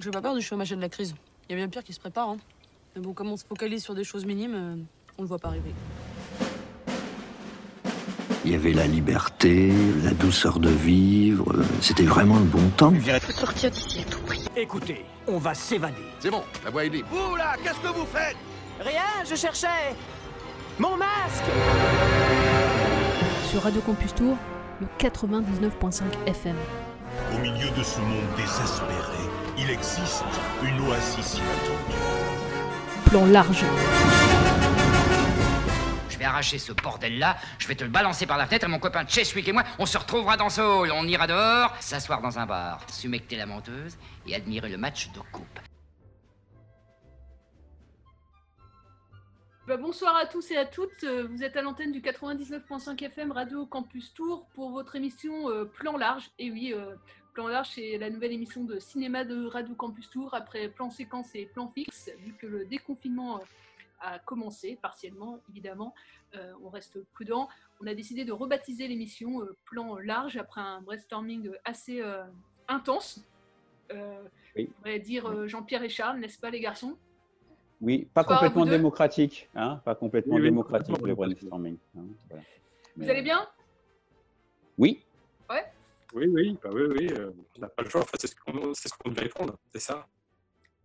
J'ai pas peur du chômage et de la crise. Il y a bien pire qui se prépare. Hein. Mais bon, comme on se focalise sur des choses minimes, euh, on le voit pas arriver. Il y avait la liberté, la douceur de vivre. euh, C'était vraiment le bon temps. faut sortir d'ici à tout prix. Écoutez, on va s'évader. C'est bon, la voie est libre. Vous là, qu'est-ce que vous faites? Rien, je cherchais mon masque Sur Radio Campus Tour, le 99.5 FM. Au milieu de ce monde désespéré, il existe une oasis inattendue. Plan large. Je vais arracher ce bordel-là, je vais te le balancer par la fenêtre et mon copain Cheswick et moi, on se retrouvera dans ce hall. On ira dehors, s'asseoir dans un bar, sumecter la menteuse et admirer le match de coupe. Bah, bonsoir à tous et à toutes. Euh, Vous êtes à l'antenne du 99.5 FM Radio Campus Tour pour votre émission euh, Plan Large. Et oui, euh, Plan Large, c'est la nouvelle émission de cinéma de Radio Campus Tour après Plan Séquence et Plan Fixe, vu que le déconfinement euh, a commencé, partiellement évidemment. Euh, on reste prudent. On a décidé de rebaptiser l'émission euh, Plan Large après un brainstorming assez euh, intense. Euh, Oui. On va dire euh, Jean-Pierre et Charles, n'est-ce pas les garçons? Oui, pas complètement démocratique, hein, pas complètement Oui, oui, démocratique le brainstorming. hein, voilà. Vous Mais, allez bien? Oui, Oui, oui, bah oui, oui. euh, on n'a pas le choix. Enfin, c'est ce qu'on c'est ce qu'on devait répondre, c'est ça.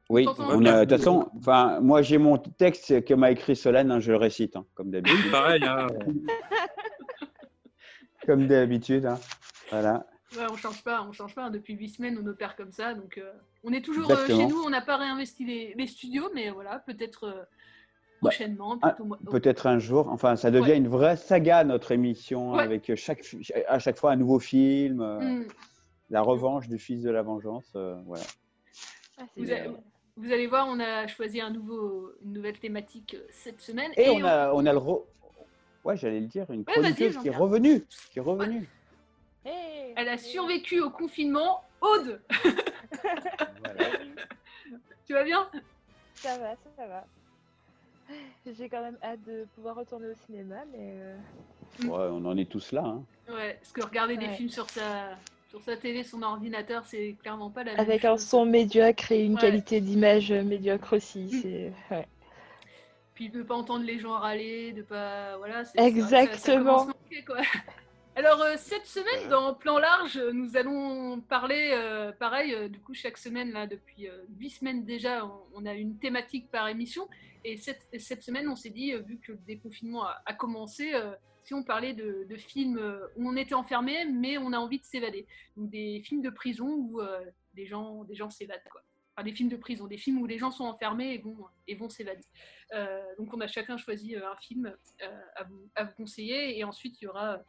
oui. De toute façon, enfin, moi j'ai mon texte que m'a écrit Solène, hein, je le récite, hein, comme d'habitude. Pareil, hein, comme d'habitude, hein. Voilà. Ouais, on change pas, on change pas. Depuis huit semaines, on opère comme ça, donc euh, on est toujours euh, chez nous. On n'a pas réinvesti les, les studios, mais voilà, peut-être euh, Bah, prochainement. ah, Peut-être un jour, enfin, ça devient Ouais. une vraie saga notre émission Ouais. avec chaque, à chaque fois un nouveau film, euh, Hmm. la revanche du fils de la vengeance, euh, voilà. Vous, a- vous allez voir, on a choisi un nouveau, une nouvelle thématique euh, cette semaine. Et, on a, on a le, re- ouais, j'allais le dire, une chroniqueuse qui est revenue, qui est revenue. Elle a survécu au confinement. Aude, tu vas bien? Ça va, ça va. J'ai quand même hâte de pouvoir retourner au cinéma, mais euh, Ouais, on en est tous là. hein. Ouais, parce que regarder des Ouais. films sur sa, sur sa télé, son ordinateur, c'est clairement pas la même avec un chose. son médiocre et une Ouais. qualité d'image médiocre aussi. C'est ouais. Puis de pas entendre les gens râler, de pas. Voilà, c'est- c'est vrai que ça- ça Exactement. commence à manquer, quoi. Alors, euh, cette semaine, dans Plan Large, euh, nous allons parler, euh, pareil, euh, du coup, chaque semaine, là, depuis euh, huit semaines déjà, on, on a une thématique par émission. Et cette, et cette semaine, on s'est dit, euh, vu que le déconfinement a, commencé, euh, si on parlait de, films euh, où on était enfermé, mais on a envie de s'évader. Donc, des films de prison où euh, des gens, des gens s'évadent. Enfin, des films de prison, des films où les gens sont enfermés et vont, et vont s'évader. Donc, on a chacun choisi un film à, vous, conseiller. Et ensuite, il y aura,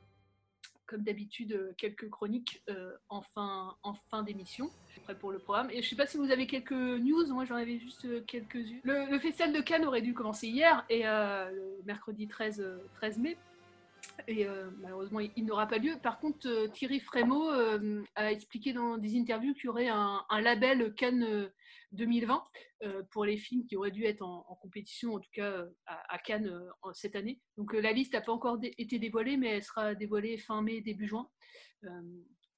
comme d'habitude, euh, quelques chroniques euh, en fin, en fin d'émission. Prêt pour le programme. Et je ne sais pas si vous avez quelques news. Moi, j'en avais juste euh, quelques-unes. Le, Festival de Cannes aurait dû commencer hier, et le mercredi 13, euh, 13 mai. Et euh, malheureusement, il, n'aura pas lieu. Par contre, euh, Thierry Frémaux euh, a expliqué dans des interviews qu'il y aurait un, label Cannes euh, 2020 euh, pour les films qui auraient dû être en, compétition, en tout cas à, Cannes cette année. Donc la liste n'a pas encore été dévoilée, mais elle sera dévoilée fin mai, début juin.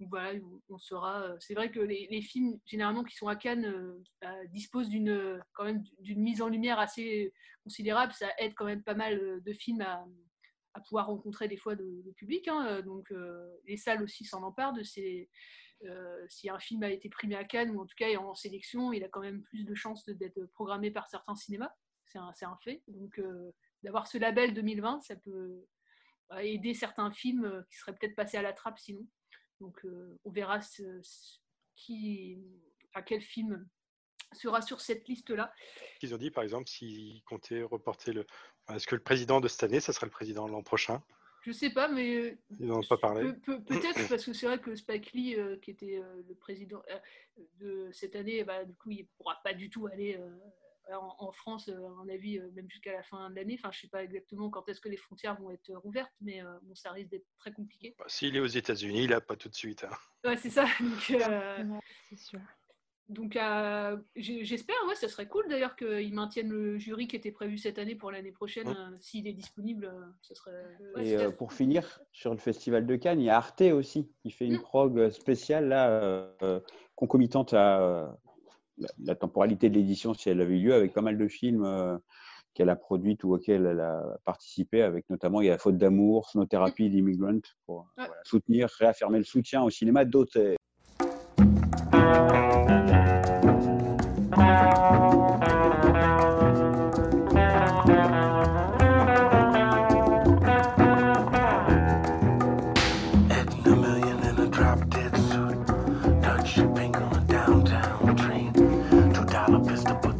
Voilà, on- euh, C'est vrai que les, les films généralement qui sont à Cannes disposent d'une quand même d'une mise en lumière assez considérable. Ça aide quand même pas mal de films à, à pouvoir rencontrer des fois le, public. hein. Euh, Donc euh, les salles aussi s'en emparent de ces. euh, si un film a été primé à Cannes ou en tout cas est en sélection, il a quand même plus de chances d'être programmé par certains cinémas. C'est un, fait. Donc d'avoir ce label 2020, ça peut euh, aider certains films qui seraient peut-être passés à la trappe sinon. Donc on verra ce- qui, enfin, quel film sera sur cette liste-là. Ils ont dit, par exemple, s'ils comptaient reporter le. Est-ce que le président de cette année, ça sera le président l'an prochain? Je sais pas, mais euh, Ils n'en ont pas parlé. Pe- pe- Peut-être parce que c'est vrai que Spike Lee, euh, qui était euh, le président euh, de cette année, bah, du coup, il pourra pas du tout aller euh, en, en France, à mon avis, euh, même jusqu'à la fin de l'année. Enfin, je sais pas exactement quand est-ce que les frontières vont être rouvertes, mais euh, bon, ça risque d'être très compliqué. Bah, S'il est aux États-Unis, il n'a pas tout de suite. hein. Ouais, c'est ça. Donc, euh, Ouais, c'est sûr. Donc euh, j'espère, ouais, ça serait cool d'ailleurs qu'ils maintiennent le jury qui était prévu cette année pour l'année prochaine. Ouais. euh, S'il est disponible, euh, ce serait. ouais, Et euh, pour finir, sur le festival de Cannes, il y a Arte aussi, qui fait une Mm. prog spéciale, là, euh, euh, concomitante à, euh, la, la temporalité de l'édition, si elle avait eu lieu, avec pas mal de films euh, qu'elle a produits ou auxquels elle a participé, avec notamment il y a Faute d'amour, Sonothérapie, l'Immigrant, pour Ouais. voilà, soutenir, réaffirmer le soutien au cinéma d'auteur. Two dollar pistol, but the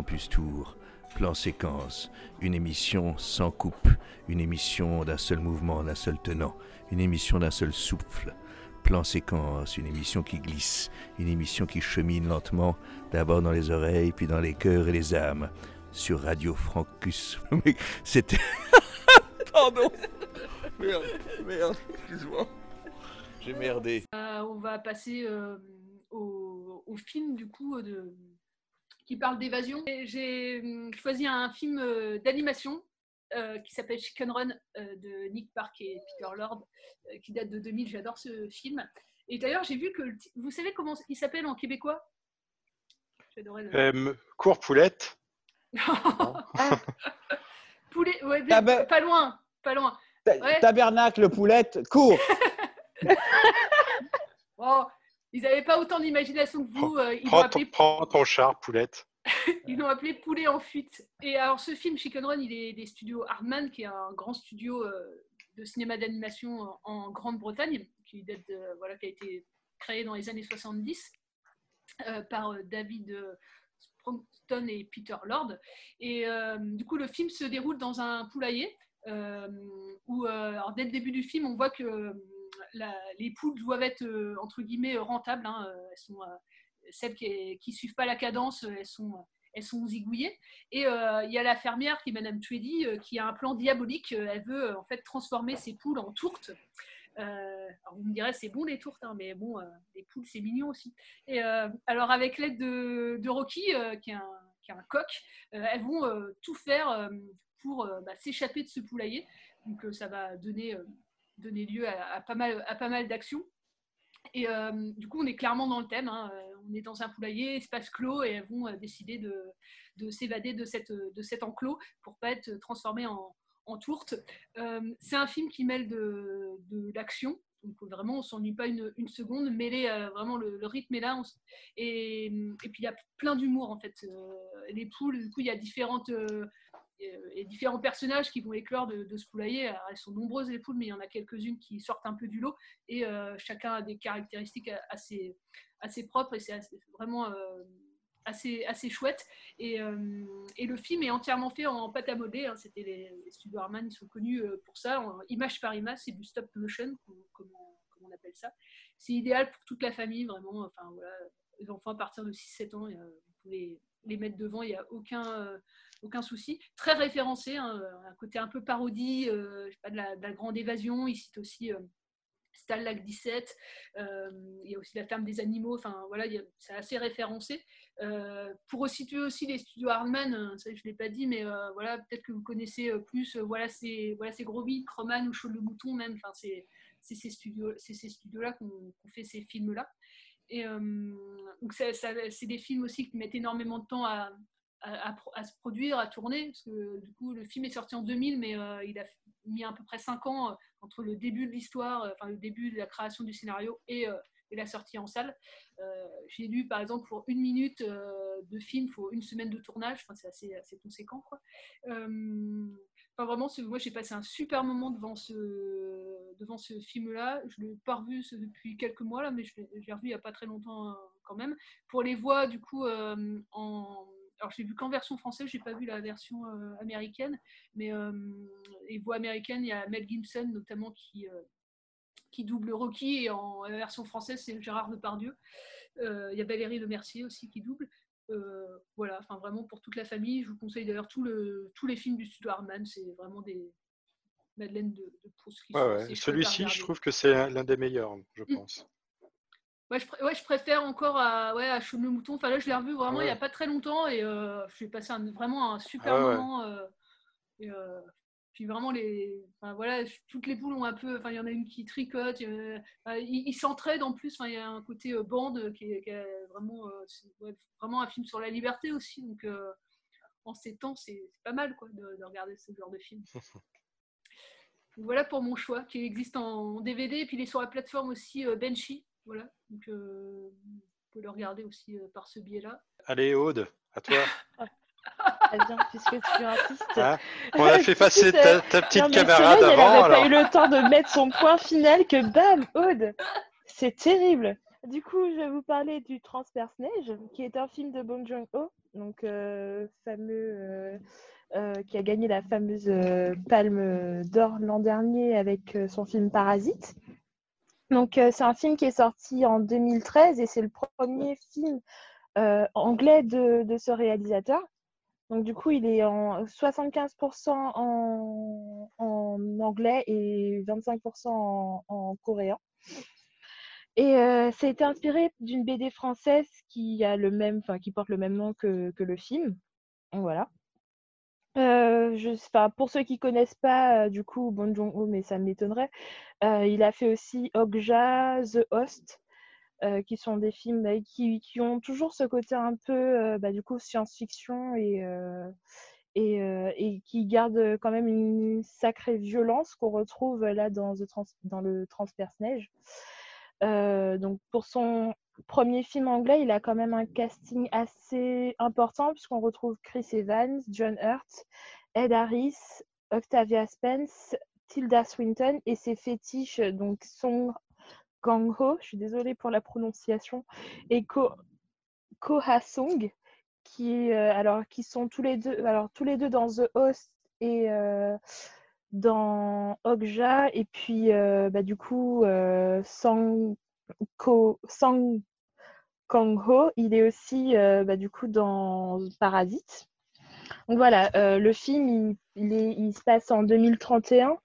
Campus Tour, Plan Séquence, une émission sans coupe, une émission d'un seul mouvement, d'un seul tenant, une émission d'un seul souffle. Plan Séquence, une émission qui glisse, une émission qui chemine lentement, d'abord dans les oreilles, puis dans les cœurs et les âmes, sur Radio Francus. C'était... Pardon Merde, merde, excuse-moi. J'ai merdé. Euh, on va passer euh, au, film du coup de, qui parle d'évasion. Et J'ai hum, choisi un film euh, d'animation euh, qui s'appelle Chicken Run euh, de Nick Park et Peter Lord, euh, qui date de 2000. J'adore ce film. Et d'ailleurs, j'ai vu que le vous savez comment il s'appelle en québécois? J'adorais le- Euh, cours poulette. Poulet, ouais, bien, Taber- pas loin, pas loin. Ouais. Tabernacle, poulette, cours Oh, ils n'avaient pas autant d'imagination que vous. euh, ils Prends ton, appelé prends ton char, poulette. Ils l'ont appelé Poulet en fuite. Et alors, ce film, Chicken Run, il est des studios Hardman, qui est un grand studio euh, de cinéma d'animation en, Grande-Bretagne, qui, date de- voilà, qui a été créé dans les années 70 euh, par euh, David euh, Sprongton et Peter Lord. Et euh, du coup, le film se déroule dans un poulailler euh, où, euh, alors, dès le début du film, on voit que euh, les poules doivent être, euh, entre guillemets, rentables. hein. Euh, Elles sont, euh, celles qui ne suivent pas la cadence, elles sont, elles sont zigouillées. Et il y a la fermière qui est Madame Tweedy, qui a un plan diabolique. Elle veut en fait transformer ses poules en tourtes. Euh, vous me direz, c'est bon les tourtes, hein, mais bon, les poules, c'est mignon aussi. Et alors avec l'aide de, Rocky, qui, est un, coq, elles vont tout faire pour bah, s'échapper de ce poulailler. Donc ça va donner, donner lieu à, pas mal, à pas mal d'actions. Et euh, du coup, on est clairement dans le thème. hein. Euh, On est dans un poulailler, espace clos, et elles vont euh, décider de, de s'évader de, cette, de cet enclos pour pas être transformées en, en tourte. C'est un film qui mêle de, de l'action Donc vraiment, on s'ennuie pas une, une seconde, mêlé vraiment le, rythme est là. et, et puis il y a plein d'humour en fait. Les poules, du coup, il y a différentes, et différents personnages qui vont éclore de, de ce poulailler. Elles sont nombreuses les poules, mais il y en a quelques-unes qui sortent un peu du lot et euh, chacun a des caractéristiques assez, assez propres et c'est vraiment euh, assez, assez chouette. Et, euh, et le film est entièrement fait en pâte à modeler. hein. C'était les, studios Harman, ils sont connus euh, pour ça, image par image, c'est du stop motion, comme, on, appelle ça. C'est idéal pour toute la famille, vraiment. Enfin, voilà, les enfants à partir de 6-7 ans, euh, vous pouvez les mettre devant, il n'y a aucun, euh, aucun souci. Très référencé, hein, un côté un peu parodie, euh, pas, de, la, de la grande évasion. Il cite aussi. euh, Stalag 17, euh, il y a aussi la ferme des animaux, enfin voilà, c'est assez référencé. Euh, pour situer aussi les studios Hardman, euh, ça je ne l'ai pas dit, mais voilà, peut-être que vous connaissez plus, voilà, c'est voilà, Beat, Croman ou Chaud le Mouton même, enfin c'est ces studios, c'est ces studios-là qu'on fait ces films-là. Et donc c'est des films aussi qui mettent énormément de temps à, à, se produire, à tourner, parce que du coup le film est sorti en 2000, mais euh, il a mis à peu près 5 ans euh, entre le début de l'histoire, euh, le début de la création du scénario et, la sortie en salle. J'ai lu par exemple pour une minute de film, il faut une semaine de tournage, c'est assez, conséquent. Quoi. Enfin, vraiment, moi j'ai passé un super moment devant ce, film-là. Je ne l'ai pas revu depuis quelques mois, là, mais je l'ai revu il n'y a pas très longtemps quand même. Pour les voix, du coup, en. Alors, j'ai vu qu'en version française, j'ai pas vu la version euh, américaine, mais euh, les voix américaines, il y a Mel Gibson notamment qui, euh, qui double Rocky, et en version française, c'est Gérard Depardieu. Il y a Valérie Le Mercier aussi qui double. Voilà, enfin vraiment pour toute la famille. Je vous conseille d'ailleurs le, tous les films du studio Harman, c'est vraiment des Madeleine de, de Proust. Ouais, ouais. Celui-ci, je trouve que c'est l'un des meilleurs, je Mm. pense. Ouais je, pr- ouais, je préfère encore à, ouais, à le Mouton. Enfin là, je l'ai revu vraiment il n'y a pas très longtemps et euh, j'ai passé un- vraiment un super Ah moment. euh, et, euh, puis vraiment, les, enfin, voilà, toutes les poules ont un peu. Enfin, il y en a une qui tricote. ils s'entraident en plus. Enfin, il y a un côté bande qui est, qui est vraiment, vraiment un film sur la liberté aussi. Donc, en ces temps, c'est pas mal quoi, de, de regarder ce genre de film. Voilà pour mon choix qui existe en DVD et puis il est sur la plateforme aussi Benchy. Voilà, donc euh, vous pouvez le regarder aussi euh, par ce biais-là. Allez, Aude, à toi. Très bien, puisque tu insistes. Hein On a fait passer ta, ta petite non, camarade Soleil, elle avant. avait pas eu le temps de mettre son point final que bam, Aude. C'est terrible. Du coup, je vais vous parler du Transperce-Neige, qui est un film de Bong Joon-ho, donc euh, fameux, euh, euh, qui a gagné la fameuse euh, Palme d'Or l'an dernier avec euh, son film Parasite. Donc, euh, c'est un film qui est sorti en 2013 et c'est le premier film euh, anglais de, de ce réalisateur. Donc, du coup, il est en 75% en, anglais et 25% en, en coréen. Et euh, ça a été inspiré d'une BD française qui a le même, qui porte le même nom que, que le film. Voilà. Euh, pour ceux qui connaissent pas, euh, du coup, Joon-ho, mais ça m'étonnerait, euh, il a fait aussi Okja, The Host, euh, qui sont des films bah, qui, ont toujours ce côté un peu, bah, du coup, science-fiction et, qui gardent quand même une sacrée violence qu'on retrouve là dans, The Trans- dans le Transperce-Neige. Euh, donc pour son premier film anglais, il a quand même un casting assez important puisqu'on retrouve Chris Evans, John Hurt, Ed Harris, Octavia Spence, Tilda Swinton et ses fétiches donc Song Kang-ho, je suis désolée pour la prononciation, et Ko, Ko Ha-sung qui euh, alors qui sont tous les deux alors tous les deux dans The Host et euh, dans Okja et puis euh, bah, du coup Sang Ko Kang-ho il est aussi euh, bah, du coup dans Parasite. Donc voilà euh, le film il, est, se passe en 2031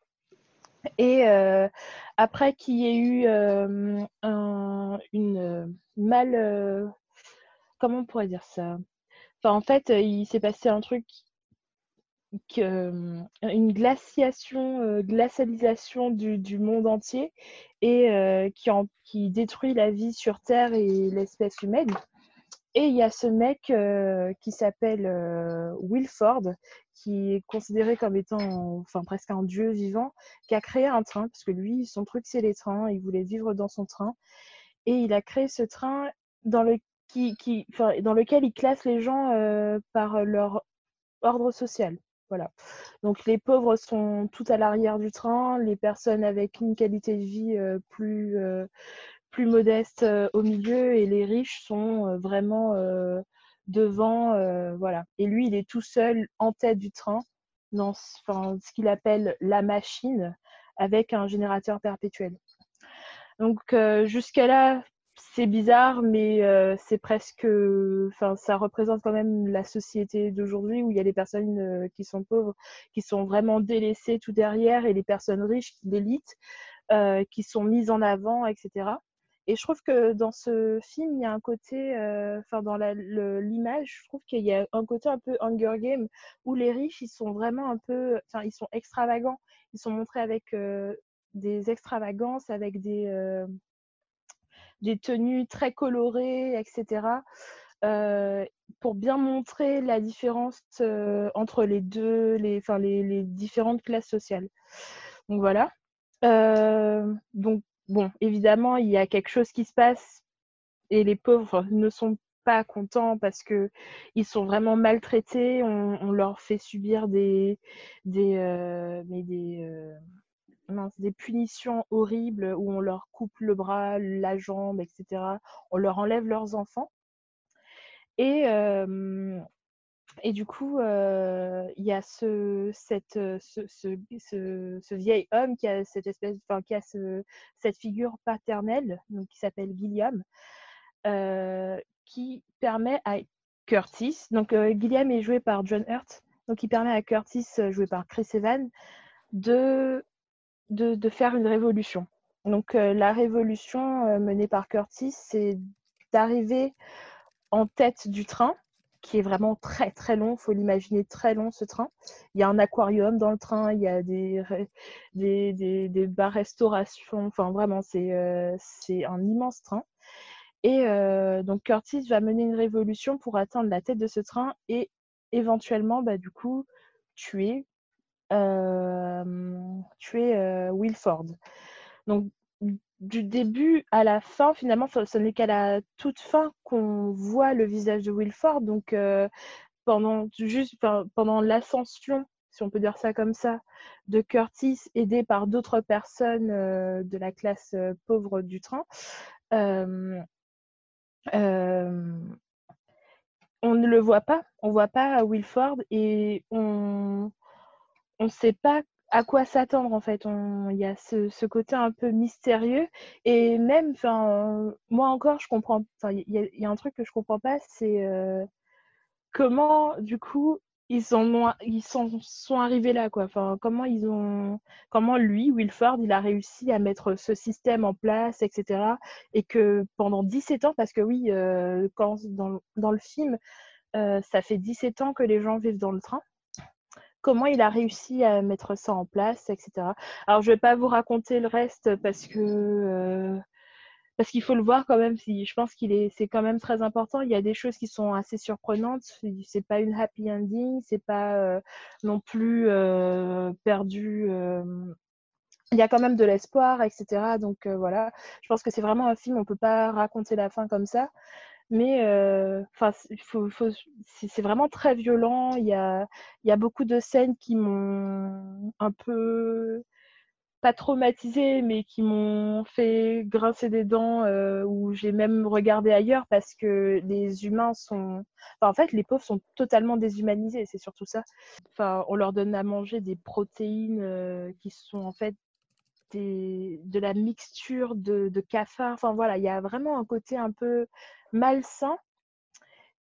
et euh, après qu'il y ait eu un, une mal comment on pourrait dire ça? En fait il s'est passé un truc une glaciation, euh, glacialisation du, monde entier et euh, qui, détruit la vie sur Terre et l'espèce humaine. Et il y a ce mec euh, qui s'appelle euh, Wilford, qui est considéré comme étant enfin, presque un dieu vivant, qui a créé un train, parce que lui, son truc, c'est les trains, il voulait vivre dans son train. Et il a créé ce train dans, le, qui, dans lequel il classe les gens euh, par leur ordre social. Voilà. Donc les pauvres sont tout à l'arrière du train, les personnes avec une qualité de vie plus, plus modeste au milieu et les riches sont vraiment devant. voilà. Et lui, il est tout seul en tête du train dans ce, ce qu'il appelle la machine avec un générateur perpétuel. Donc jusqu'à là, c'est bizarre, mais euh, c'est presque, enfin, ça représente quand même la société d'aujourd'hui où il y a des personnes euh, qui sont pauvres, qui sont vraiment délaissées tout derrière, et les personnes riches, l'élite, euh, qui sont mises en avant, etc. Et je trouve que dans ce film, il y a un côté, euh, enfin dans l'image, je trouve qu'il y a un côté un peu Hunger Game où les riches, ils sont vraiment un peu, enfin ils sont extravagants, ils sont montrés avec euh, des extravagances, avec des des tenues très colorées, etc. euh, pour bien montrer la différence euh, entre les deux, les, enfin, les, différentes classes sociales. Donc voilà. Euh, donc bon, évidemment, il y a quelque chose qui se passe et les pauvres ne sont pas contents parce que ils sont vraiment maltraités. On, on leur fait subir des des mais des des punitions horribles où on leur coupe le bras, la jambe, etc. On leur enlève leurs enfants. Et, et du coup, il y a ce, cette, ce, ce, ce, vieil homme qui a cette espèce, enfin, qui a ce, cette figure paternelle, donc qui s'appelle Gilliam, euh, qui permet à Curtis, donc Gilliam est joué par John Hurt, donc il permet à Curtis, joué par Chris Evans, de, de, faire une révolution. Donc euh, la révolution euh, menée par Curtis, c'est d'arriver en tête du train, qui est vraiment très très long, il faut l'imaginer très long ce train. Il y a un aquarium dans le train, il y a des, des, des, bars restauration, enfin vraiment c'est euh, un immense train. Et donc Curtis va mener une révolution pour atteindre la tête de ce train et éventuellement bah, du coup tuer, tuer Wilford. Donc du début à la fin, finalement, ce n'est qu'à la toute fin qu'on voit le visage de Wilford. Donc, pendant, juste, pendant l'ascension, si on peut dire ça comme ça, de Curtis, aidé par d'autres personnes de la classe pauvre du train, on ne le voit pas. On voit pas Wilford et on on ne sait pas à quoi s'attendre en fait. Il y a ce, côté un peu mystérieux et même, enfin, moi encore, je comprends. Il y, a- un truc que je comprends pas, c'est euh, comment du coup ils ils sont, arrivés là quoi. Enfin, comment ils ont, comment lui, Wilford, il a réussi à mettre ce système en place, etc. Et que pendant 17 ans, parce que oui, euh, quand dans, dans le film, euh, ça fait 17 ans que les gens vivent dans le train comment il a réussi à mettre ça en place, etc. Alors, je vais pas vous raconter le reste parce que euh, parce qu'il faut le voir quand même. Je pense qu'il est, c'est quand même très important. Il y a des choses qui sont assez surprenantes. C'est pas une happy ending, c'est pas euh, non plus euh, perdu. il y a quand même de l'espoir, etc. Donc voilà, je pense que c'est vraiment un film. On peut pas raconter la fin comme ça. Mais euh, c'est vraiment très violent. Il y a, beaucoup de scènes qui m'ont un peu pas traumatisée, mais qui m'ont fait grincer des dents, euh, où j'ai même regardé ailleurs parce que les humains sont. En fait, les pauvres sont totalement déshumanisés, c'est surtout ça. Enfin, on leur donne à manger des protéines euh, qui sont en fait de la mixture de, de cafard. Enfin voilà, il y a vraiment un côté un peu malsain.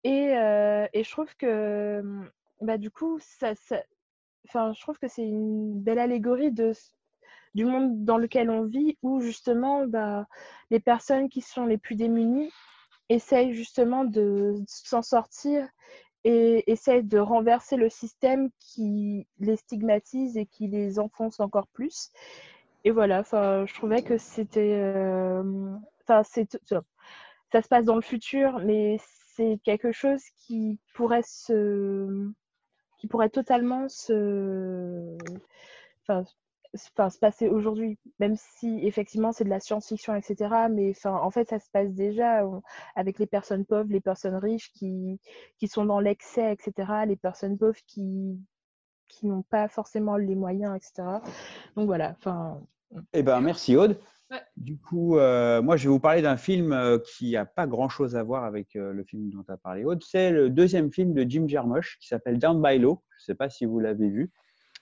Et, euh, je trouve que bah, du coup, ça, enfin, je trouve que c'est une belle allégorie de, du monde dans lequel on vit, où justement bah, les personnes qui sont les plus démunies essayent justement de s'en sortir et essayent de renverser le système qui les stigmatise et qui les enfonce encore plus. Et voilà, je trouvais que c'était, euh, enfin, c'est, ça se passe dans le futur, mais c'est quelque chose qui pourrait se, qui pourrait totalement se, enfin, se passer aujourd'hui, même si effectivement c'est de la science-fiction, etc. Mais enfin, en fait, ça se passe déjà avec les personnes pauvres, les personnes riches qui, qui sont dans l'excès, etc. Les personnes pauvres qui, qui n'ont pas forcément les moyens, etc. Donc voilà, enfin. Eh ben, merci Aude. Ouais. Du coup, euh, moi, je vais vous parler d'un film euh, qui n'a pas grand-chose à voir avec euh, le film dont tu as parlé, Aude. C'est le deuxième film de Jim Jarmusch qui s'appelle Down by Law. Je ne sais pas si vous l'avez vu.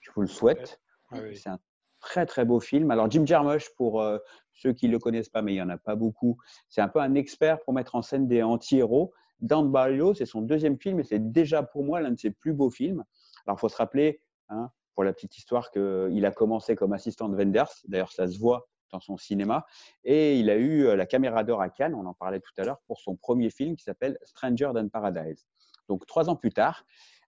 Je vous le souhaite. Ah oui. C'est un très, très beau film. Alors, Jim Jarmusch, pour euh, ceux qui ne le connaissent pas, mais il n'y en a pas beaucoup, c'est un peu un expert pour mettre en scène des anti-héros. Down by Law, c'est son deuxième film et c'est déjà pour moi l'un de ses plus beaux films. Alors, il faut se rappeler, hein, pour la petite histoire, qu'il a commencé comme assistant de Wenders. D'ailleurs, ça se voit dans son cinéma. Et il a eu euh, la caméra d'or à Cannes, on en parlait tout à l'heure, pour son premier film qui s'appelle Stranger Than Paradise. Donc, trois ans plus tard,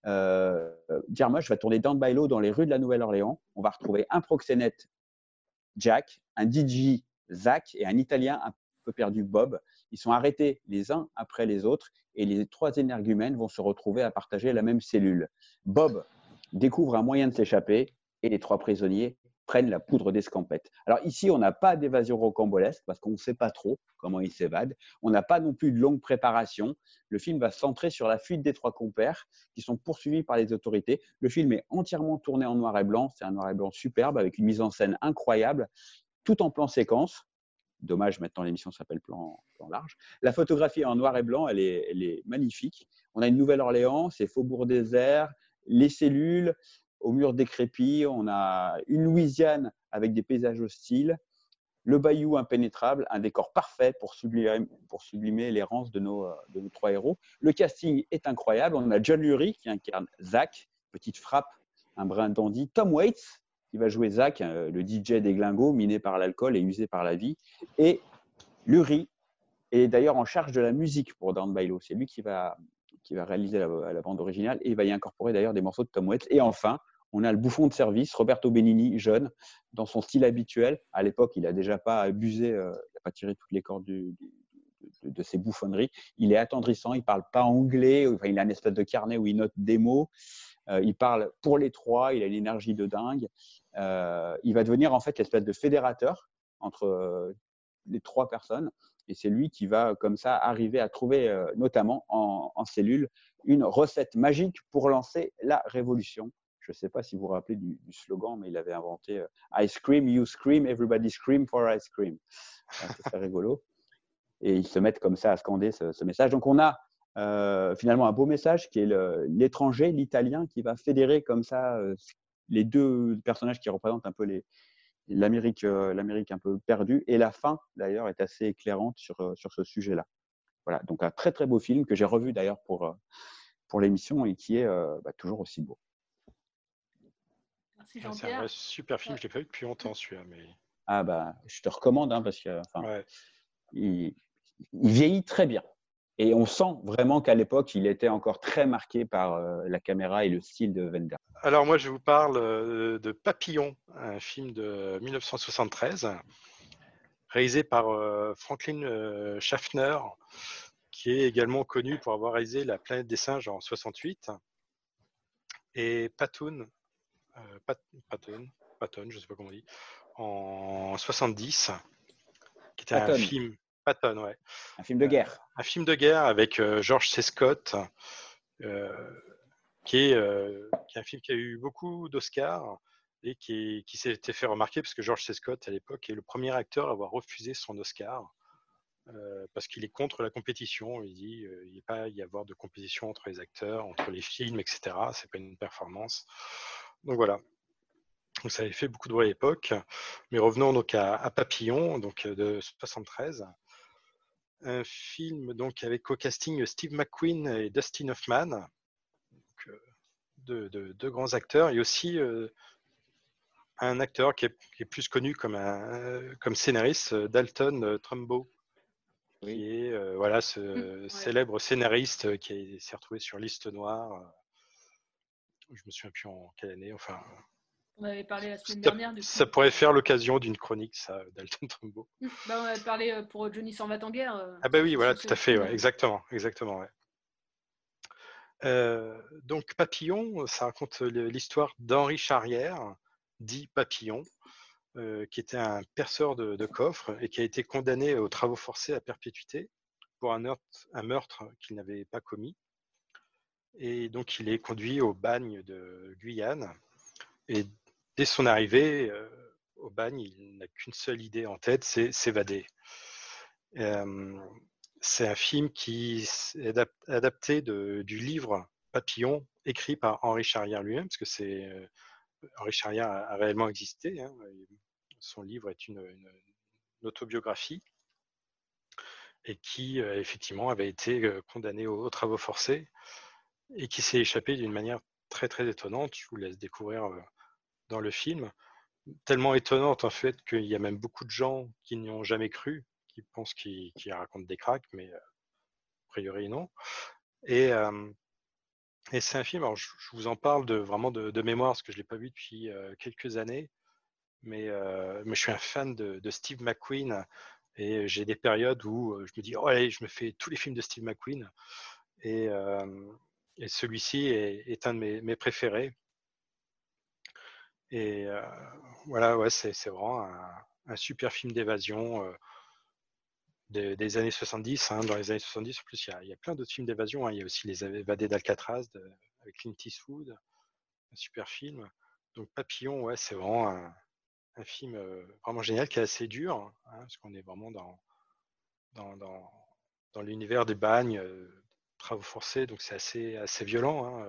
euh, va tourner by Law dans les rues de la Nouvelle-Orléans. On va retrouver un proxénète, Jack, un DJ, Zach, et un Italien un peu perdu, Bob. Ils sont arrêtés les uns après les autres et les trois énergumènes vont se retrouver à partager la même cellule. Bob découvre un moyen de s'échapper et les trois prisonniers prennent la poudre d'escampette. Alors ici, on n'a pas d'évasion rocambolesque parce qu'on ne sait pas trop comment ils s'évadent. On n'a pas non plus de longue préparation. Le film va se centrer sur la fuite des trois compères qui sont poursuivis par les autorités. Le film est entièrement tourné en noir et blanc. C'est un noir et blanc superbe avec une mise en scène incroyable, tout en plan séquence. Dommage, maintenant l'émission s'appelle plan, large. La photographie en noir et blanc, elle est, magnifique. On a une Nouvelle-Orléans, c'est Faubourg désert, les cellules, au mur décrépit, on a une Louisiane avec des paysages hostiles, le bayou impénétrable, un décor parfait pour sublimer, pour sublimer l'errance de nos, de nos trois héros. Le casting est incroyable. On a John Lurie qui incarne Zach, petite frappe, un brin dandy. Tom Waits qui va jouer Zach, euh, le DJ des glingos, miné par l'alcool et usé par la vie. Et Lurie est d'ailleurs en charge de la musique pour Down Law. C'est lui qui va, qui va réaliser la, bande originale et il va y incorporer d'ailleurs des morceaux de Tom Waits. Et enfin, on a le bouffon de service, Roberto Benigni, jeune, dans son style habituel. À l'époque, il n'a déjà pas abusé, euh, il n'a pas tiré toutes les cordes de, ses bouffonneries. Il est attendrissant, il parle pas anglais, enfin, il a une espèce de carnet où il note des mots. Euh, il parle pour les trois, il a une énergie de dingue. Euh, il va devenir en fait l'espèce de fédérateur entre euh, les trois personnes. Et c'est lui qui va comme ça arriver à trouver, notamment en, cellule, une recette magique pour lancer la révolution. Je ne sais pas si vous vous rappelez du, slogan, mais il avait inventé euh, Ice cream, you scream, everybody scream for ice cream. C'est très rigolo. Et ils se mettent comme ça à scander ce, ce message. Donc on a euh, finalement un beau message qui est l'étranger, l'italien, qui va fédérer comme ça euh, les deux personnages qui représentent un peu l'Amérique euh, l'Amérique un peu perdue. Et la fin, d'ailleurs, est assez éclairante sur, euh, sur ce sujet-là. Voilà, donc un très très beau film que j'ai revu d'ailleurs pour, pour l'émission et qui est bah, toujours aussi beau. Ah, c'est un super film, ouais. je l'ai pas vu depuis longtemps celui-là. Mais... Ah bah, je te recommande hein, parce que enfin, ouais. il, il, vieillit très bien. Et on sent vraiment qu'à l'époque, il était encore très marqué par euh, la caméra et le style de Wender. Alors moi, je vous parle euh, de Papillon, un film de 1973, réalisé par euh, Franklin Schaffner, qui est également connu pour avoir réalisé La planète des singes en 68, et Patoon, Pat, Patton, Patton, je ne sais pas comment on dit, en 70, qui était Patton. un film Patton, ouais. Un film de guerre. Euh, un film de guerre avec euh, George C. Scott, euh, qui, est, qui, est, un film qui a eu beaucoup d'Oscars et qui, qui s'était fait remarquer parce que George C. Scott, à l'époque, est le premier acteur à avoir refusé son Oscar. parce qu'il est contre la compétition. Il dit il n'y a pas y avoir de compétition entre les acteurs, entre les films, etc. C'est pas une performance. Donc voilà. Donc ça avait fait beaucoup de bruit à l'époque. Mais revenons donc à, à, Papillon, donc de 73. Un film donc avec au casting Steve McQueen et Dustin Hoffman, donc, deux, deux, deux, grands acteurs, et aussi euh, un acteur qui est, qui est, plus connu comme, un, comme scénariste, Dalton Trumbo, oui. qui est euh, voilà ce mmh, ouais. célèbre scénariste qui s'est retrouvé sur liste noire. Je me souviens plus en quelle année, enfin. On avait parlé la semaine dernière. Du ça pourrait faire l'occasion d'une chronique, ça, Dalton Trumbo. Bah, on avait parlé pour Johnny s'en va en guerre. Ah bah oui, voilà, tout à fait, ouais, exactement, exactement, ouais. Euh, donc Papillon, ça raconte l'histoire d'Henri Charrière, dit Papillon, euh, qui était un perceur de, de coffres et qui a été condamné aux travaux forcés à perpétuité pour un meurtre, un meurtre qu'il n'avait pas commis. Et donc il est conduit au bagne de Guyane. Et dès son arrivée euh, au bagne, il n'a qu'une seule idée en tête, c'est s'évader. C'est un film qui est adap- adapté du livre Papillon, écrit par Henri Charrière lui-même, parce que c'est euh, Henri Charrière a, réellement existé. hein, son livre est une, autobiographie et qui euh, effectivement avait été condamné aux, aux travaux forcés et qui s'est échappé d'une manière très très étonnante. Je vous laisse découvrir dans le film. Tellement étonnante en fait qu'il y a même beaucoup de gens qui n'y ont jamais cru, qui pensent qu'il qu'il raconte des cracks, mais euh, a priori non. Et, euh, et c'est un film, alors je, vous en parle de, vraiment de, mémoire, parce que je ne l'ai pas vu depuis euh, quelques années, mais, je suis un fan de, Steve McQueen, et j'ai des périodes où je me dis, oh allez, je me fais tous les films de Steve McQueen, et, celui-ci est, un de mes préférés. Et euh, voilà, ouais, c'est vraiment un, super film d'évasion euh, des, années 70. hein. Dans les années 70, en plus, il y a, il y a plein d'autres films d'évasion. hein. Il y a aussi Les Évadés d'Alcatraz avec Clint Eastwood, un super film. Donc Papillon, ouais, c'est vraiment un, un film euh, vraiment génial qui est assez dur, hein, parce qu'on est vraiment dans, dans, dans, dans l'univers des bagnes, travaux forcés, donc c'est assez, assez violent.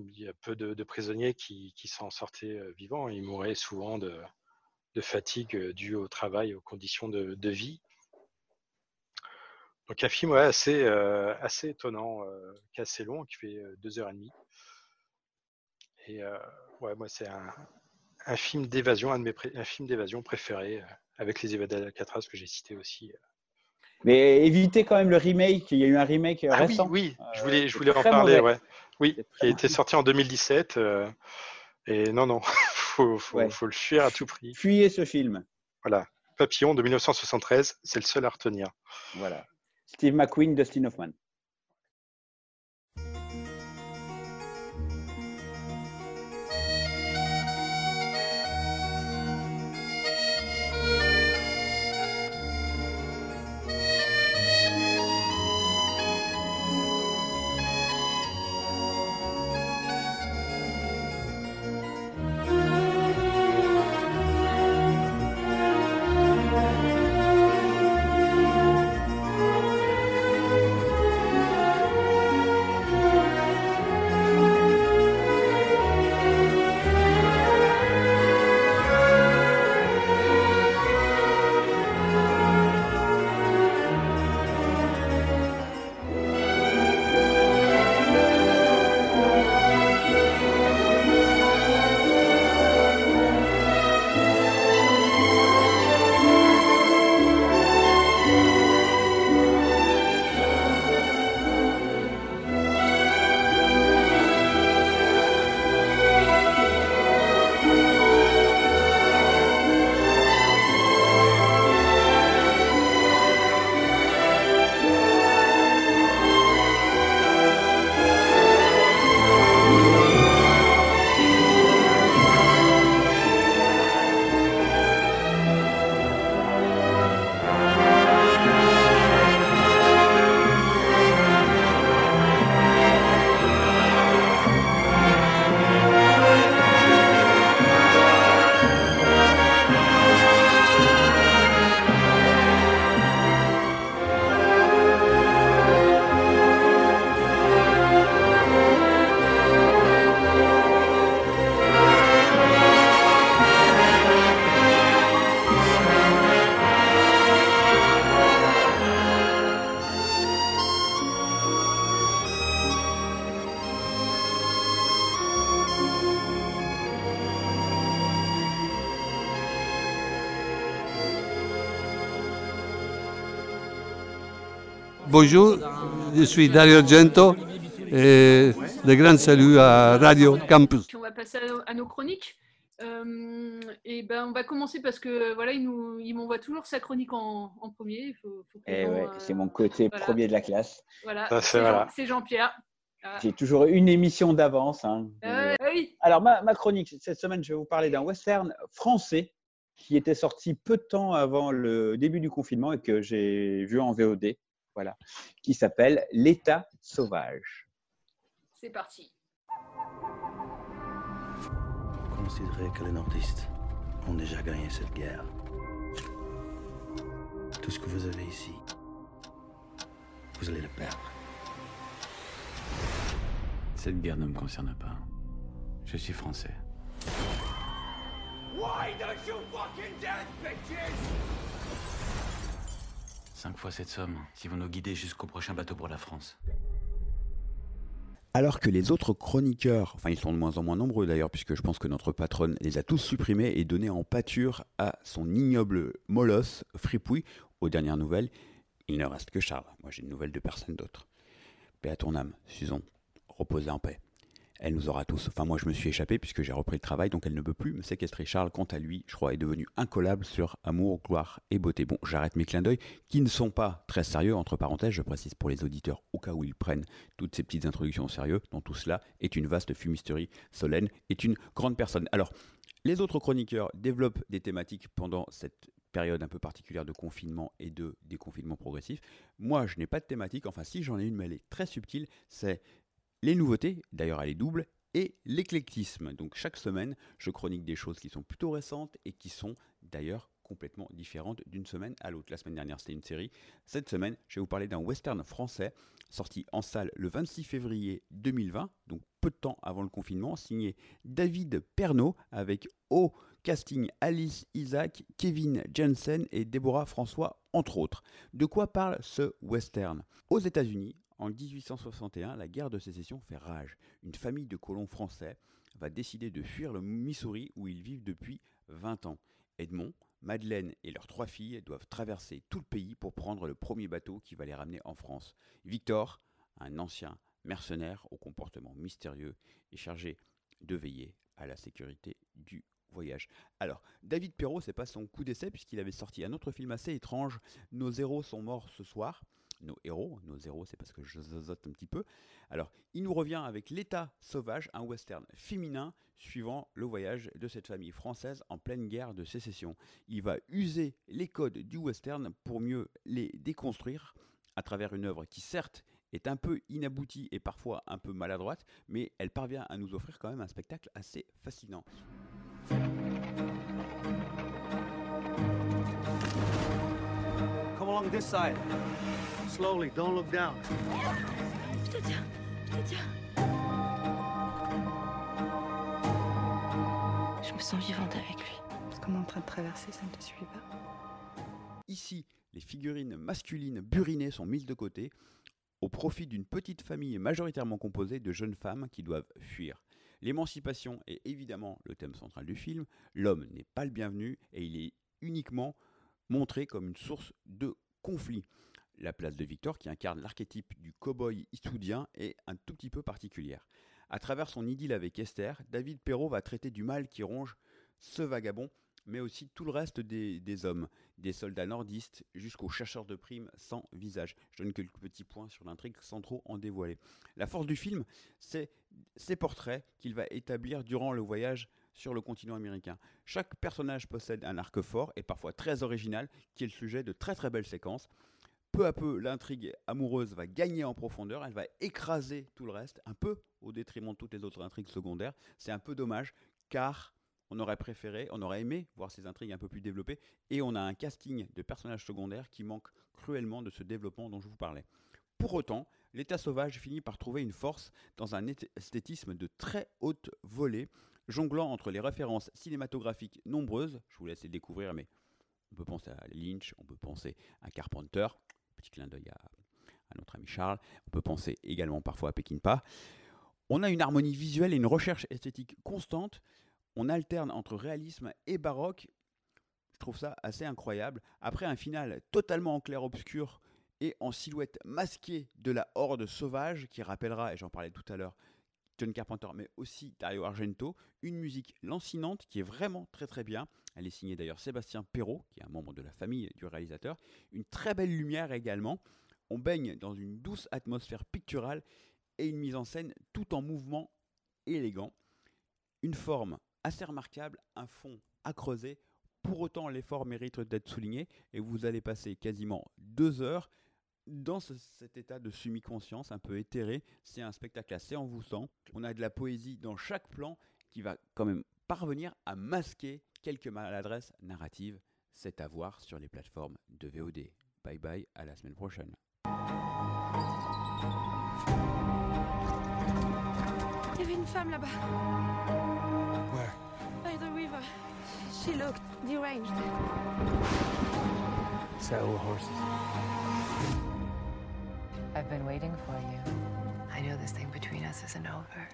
Il y a peu de, de prisonniers qui, qui s'en sortaient euh, vivants. Ils mouraient souvent de, de fatigue euh, due au travail, aux conditions de, de vie. Donc un film ouais, assez, euh, assez étonnant, euh, qui est assez long, qui fait deux heures et demie. Et euh, ouais, moi c'est un, un film d'évasion, un de mes un film d'évasion préférés, euh, avec les évadés d'Alcatraz que j'ai cité aussi. Mais évitez quand même le remake. Il y a eu un remake Ah oui, récent. oui, je Euh, voulais, je voulais en parler, ouais. Oui, qui a été sorti en 2017. euh, et non, non, faut, faut, Ouais. faut le fuir à tout prix. Fuyez ce film. Voilà. Papillon de 1973, c'est le seul à retenir. Voilà. Steve McQueen, Dustin Hoffman. Bonjour, je suis Dario Argento et de grands saluts à Radio Campus. On va passer à nos, chroniques. Euh, et ben on va commencer parce que voilà, il nous, il m'envoie toujours sa chronique en, en premier. Il faut, faut que les Eh ouais, euh, c'est mon côté voilà. premier de la classe. Voilà, Ça, c'est Jean- Jean-Pierre. Ah. J'ai toujours une émission d'avance. hein. Ah, oui. Alors, ma, ma chronique, cette semaine, je vais vous parler d'un western français qui était sorti peu de temps avant le début du confinement et que j'ai vu en VOD, voilà, qui s'appelle L'État sauvage. C'est parti. Considérez que les nordistes ont déjà gagné cette guerre? Tout ce que vous avez ici, vous allez le perdre. Cette guerre ne me concerne pas. Je suis français. Why don't you fucking dance, bitches? Cinq fois cette somme, si vous nous guidez jusqu'au prochain bateau pour la France. Alors que les autres chroniqueurs, enfin ils sont de moins en moins nombreux d'ailleurs, puisque je pense que notre patronne les a tous supprimés et donnés en pâture à son ignoble molosse, Fripouille, aux dernières nouvelles, il ne reste que Charles. Moi j'ai une nouvelle de personne d'autre. Paix à ton âme, Susan, reposez en paix. Elle nous aura tous. Enfin, moi, je me suis échappé puisque j'ai repris le travail, donc elle ne peut plus me séquestrer. Charles, quant à lui, je crois, est devenu incollable sur amour, gloire et beauté. Bon, j'arrête mes clins d'œil qui ne sont pas très sérieux, entre parenthèses, je précise pour les auditeurs, au cas où ils prennent toutes ces petites introductions au sérieux, dont tout cela est une vaste fumisterie. Solène est une grande personne. Alors, les autres chroniqueurs développent des thématiques pendant cette période un peu particulière de confinement et de déconfinement progressif. Moi, je n'ai pas de thématique, enfin si j'en ai une, mais elle est très subtile, c'est les nouveautés, d'ailleurs elle est double, et l'éclectisme. Donc chaque semaine, je chronique des choses qui sont plutôt récentes et qui sont d'ailleurs complètement différentes d'une semaine à l'autre. La semaine dernière, c'était une série. Cette semaine, je vais vous parler d'un western français sorti en salle le 26 février 2020, donc peu de temps avant le confinement, signé David Pernaud avec au casting Alice Isaac, Kevin Jensen et Déborah François, entre autres. De quoi parle ce western? Aux États-Unis, en 1861, la guerre de sécession fait rage. Une famille de colons français va décider de fuir le Missouri où ils vivent depuis 20 ans. Edmond, Madeleine et leurs trois filles doivent traverser tout le pays pour prendre le premier bateau qui va les ramener en France. Victor, un ancien mercenaire au comportement mystérieux, est chargé de veiller à la sécurité du voyage. Alors, David Perrault, c'est pas son coup d'essai puisqu'il avait sorti un autre film assez étrange, Nos héros sont morts ce soir. Nos héros, nos héros, c'est parce que je zozote un petit peu. Alors, il nous revient avec L'État sauvage, un western féminin suivant le voyage de cette famille française en pleine guerre de sécession. Il va user les codes du western pour mieux les déconstruire à travers une œuvre qui certes est un peu inaboutie et parfois un peu maladroite, mais elle parvient à nous offrir quand même un spectacle assez fascinant. Come along this side. Slowly, don't look down. Je te tiens, je te tiens. Je me sens vivante avec lui. Est en train de traverser, ça ne te suffit pas? Ici, les figurines masculines burinées sont mises de côté au profit d'une petite famille majoritairement composée de jeunes femmes qui doivent fuir. L'émancipation est évidemment le thème central du film. L'homme n'est pas le bienvenu et il est uniquement montré comme une source de conflit. La place de Victor, qui incarne l'archétype du cow-boy eastwoodien, est un tout petit peu particulière. À travers son idylle avec Esther, David Perrault va traiter du mal qui ronge ce vagabond, mais aussi tout le reste des, hommes, des soldats nordistes jusqu'aux chercheurs de primes sans visage. Je donne quelques petits points sur l'intrigue sans trop en dévoiler. La force du film, c'est ces portraits qu'il va établir durant le voyage sur le continent américain. Chaque personnage possède un arc fort et parfois très original qui est le sujet de très très belles séquences. Peu à peu, l'intrigue amoureuse va gagner en profondeur, elle va écraser tout le reste, un peu au détriment de toutes les autres intrigues secondaires. C'est un peu dommage, car on aurait préféré, on aurait aimé voir ces intrigues un peu plus développées, et on a un casting de personnages secondaires qui manque cruellement de ce développement dont je vous parlais. Pour autant, l'état sauvage finit par trouver une force dans un esthétisme de très haute volée, jonglant entre les références cinématographiques nombreuses, je vous laisse les découvrir, mais on peut penser à Lynch, on peut penser à Carpenter, petit clin d'œil à, notre ami Charles, on peut penser également parfois à Peckinpah. On a une harmonie visuelle et une recherche esthétique constante, on alterne entre réalisme et baroque, je trouve ça assez incroyable. Après un final totalement en clair-obscur et en silhouette masquée de la horde sauvage, qui rappellera, et j'en parlais tout à l'heure, John Carpenter, mais aussi Dario Argento, une musique lancinante qui est vraiment très très bien. Elle est signée d'ailleurs Sébastien Perrault, qui est un membre de la famille du réalisateur. Une très belle lumière également. On baigne dans une douce atmosphère picturale et une mise en scène tout en mouvement élégant. Une forme assez remarquable, un fond à creuser. Pour autant, l'effort mérite d'être souligné et vous allez passer quasiment deux heures dans ce- cet état de semi-conscience un peu éthéré. C'est un spectacle assez envoûtant. On a de la poésie dans chaque plan qui va quand même parvenir à masquer quelques maladresses narratives. C'est à voir sur les plateformes de VOD. Bye bye, à la semaine prochaine. Il y avait une femme là-bas. Where? By the river. She looked deranged. Saddle horses. I've been waiting for you. I know this thing between us isn't over.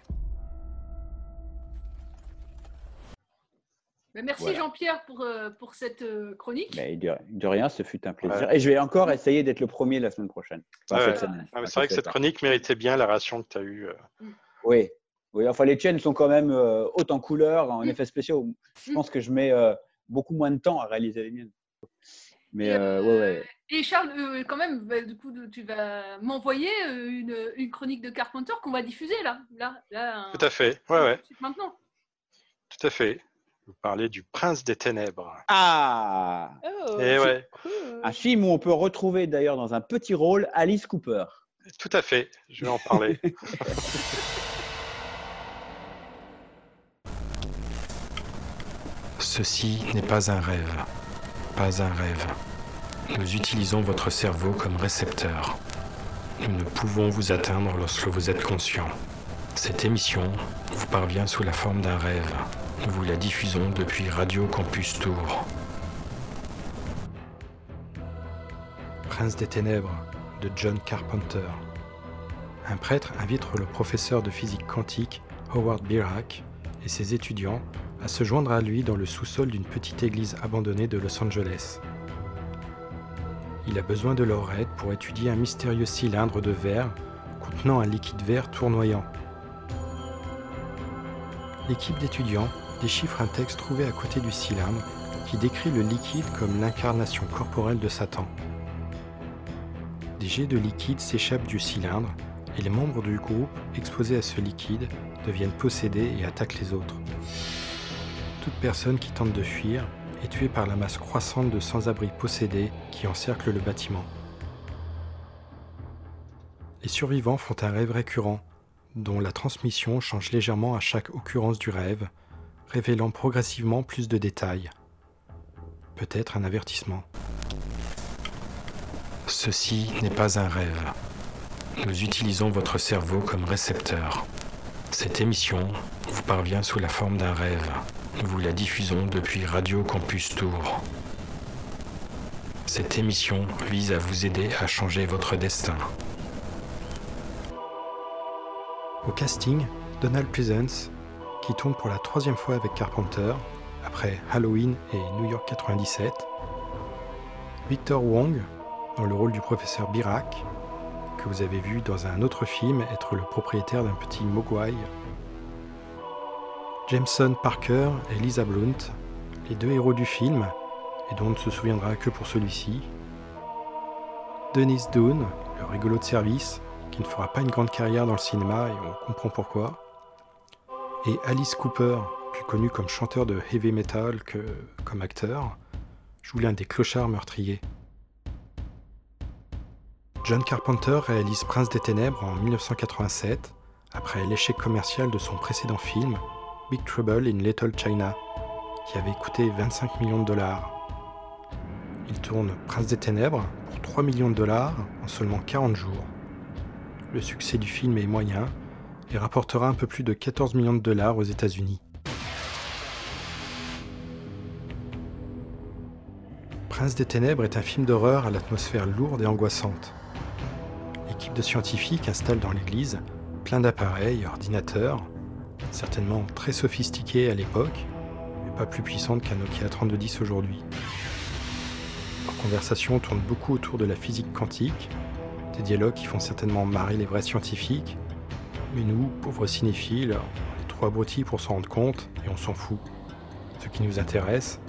Merci Voilà. Jean-Pierre pour, euh, pour cette euh, chronique. Mais de, de rien, ce fut un plaisir. Ouais. Et je vais encore essayer d'être le premier la semaine prochaine. Enfin, Ouais. Ah, c'est vrai que cette chronique méritait bien la réaction que tu as eue. euh. Oui. oui, enfin les tiennes sont quand même euh, hautes en couleurs, en effets spéciaux. Je pense que je mets euh, beaucoup moins de temps à réaliser les miennes. Mais euh, ouais, ouais. Et Charles, euh, quand même, bah, du coup, tu vas m'envoyer une, une chronique de Carpenter qu'on va diffuser là. là, là Tout à fait. Ouais, ouais. Maintenant. Tout à fait. Vous parlez du Prince des Ténèbres. Ah Oh, Eh ouais. Un film où on peut retrouver d'ailleurs dans un petit rôle Alice Cooper. Tout à fait. Je vais en parler. Ceci n'est pas un rêve, pas un rêve. Nous utilisons votre cerveau comme récepteur. Nous ne pouvons vous atteindre lorsque vous êtes conscient. Cette émission vous parvient sous la forme d'un rêve. Nous vous la diffusons depuis Radio Campus Tour. Prince des Ténèbres de John Carpenter. Un prêtre invite le professeur de physique quantique Howard Birack et ses étudiants à se joindre à lui dans le sous-sol d'une petite église abandonnée de Los Angeles. Il a besoin de leur aide pour étudier un mystérieux cylindre de verre contenant un liquide vert tournoyant. L'équipe d'étudiants déchiffre un texte trouvé à côté du cylindre qui décrit le liquide comme l'incarnation corporelle de Satan. Des jets de liquide s'échappent du cylindre et les membres du groupe exposés à ce liquide deviennent possédés et attaquent les autres. Toute personne qui tente de fuir est tuée par la masse croissante de sans-abri possédés qui encerclent le bâtiment. Les survivants font un rêve récurrent, dont la transmission change légèrement à chaque occurrence du rêve, révélant progressivement plus de détails. Peut-être un avertissement. Ceci n'est pas un rêve. Nous utilisons votre cerveau comme récepteur. Cette émission vous parvient sous la forme d'un rêve. Nous vous la diffusons depuis Radio Campus Tour. Cette émission vise à vous aider à changer votre destin. Au casting, Donald Pleasance, qui tourne pour la troisième fois avec Carpenter, après Halloween et New York 97. Victor Wong, dans le rôle du professeur Birac, que vous avez vu dans un autre film être le propriétaire d'un petit mogwai. Jameson Parker et Lisa Blount, les deux héros du film, et dont on ne se souviendra que pour celui-ci. Dennis Doon, le rigolo de service, qui ne fera pas une grande carrière dans le cinéma et on comprend pourquoi. Et Alice Cooper, plus connu comme chanteur de heavy metal que comme acteur, joue l'un des clochards meurtriers. John Carpenter réalise Prince des Ténèbres en 1987, après l'échec commercial de son précédent film, Big Trouble in Little China, qui avait coûté 25 millions de dollars. Il tourne Prince des Ténèbres pour 3 millions de dollars en seulement 40 jours. Le succès du film est moyen et rapportera un peu plus de 14 millions de dollars aux États-Unis. Prince des Ténèbres est un film d'horreur à l'atmosphère lourde et angoissante. L'équipe de scientifiques installe dans l'église plein d'appareils, ordinateurs, certainement très sophistiqués à l'époque, mais pas plus puissantes qu'un Nokia 3210 aujourd'hui. Leur conversation tourne beaucoup autour de la physique quantique, des dialogues qui font certainement marrer les vrais scientifiques, mais nous, pauvres cinéphiles, on est trop abrutis pour s'en rendre compte et on s'en fout. Ce qui nous intéresse,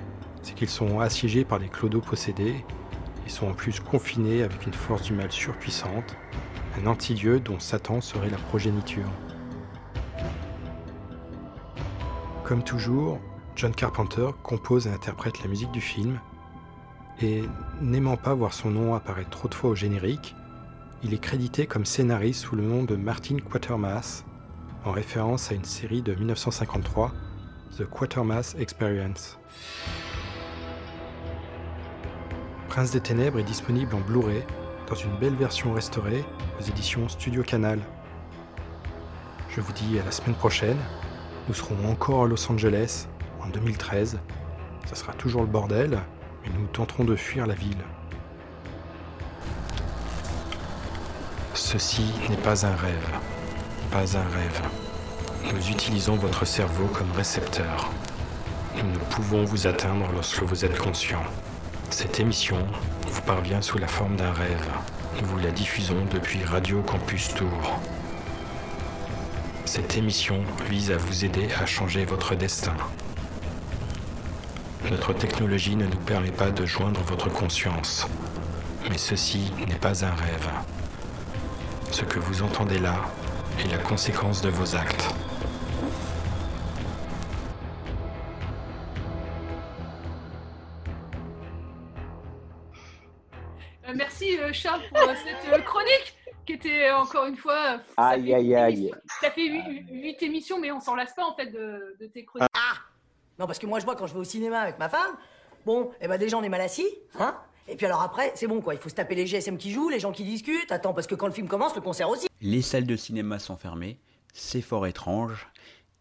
c'est qu'ils sont assiégés par des clodos possédés et sont en plus confinés avec une force du mal surpuissante, un anti-dieu dont Satan serait la progéniture. Comme toujours, John Carpenter compose et interprète la musique du film, et n'aimant pas voir son nom apparaître trop de fois au générique, il est crédité comme scénariste sous le nom de Martin Quatermass, en référence à une série de 1953, The Quatermass Experience. Prince des Ténèbres est disponible en Blu-ray dans une belle version restaurée aux éditions Studio Canal. Je vous dis à la semaine prochaine. Nous serons encore à Los Angeles en 2013. Ça sera toujours le bordel, mais nous tenterons de fuir la ville. Ceci n'est pas un rêve. Pas un rêve. Nous utilisons votre cerveau comme récepteur. Nous ne pouvons vous atteindre lorsque vous êtes conscient. Cette émission vous parvient sous la forme d'un rêve. Nous vous la diffusons depuis Radio Campus Tour. Cette émission vise à vous aider à changer votre destin. Notre technologie ne nous permet pas de joindre votre conscience, mais ceci n'est pas un rêve. Ce que vous entendez là est la conséquence de vos actes. Euh, merci euh, Charles pour euh, cette euh, chronique qui était encore une fois. ça Aïe, fait aïe, aïe. Ça fait 8 émissions, mais on s'en lasse pas en fait de, de tes chroniques. Non, parce que moi, je vois quand je vais au cinéma avec ma femme, bon, eh ben déjà, on est mal assis, hein Et puis alors après, c'est bon, quoi. Il faut se taper les GSM qui jouent, les gens qui discutent. Attends, parce que quand le film commence, le concert aussi. Les salles de cinéma sont fermées, c'est fort étrange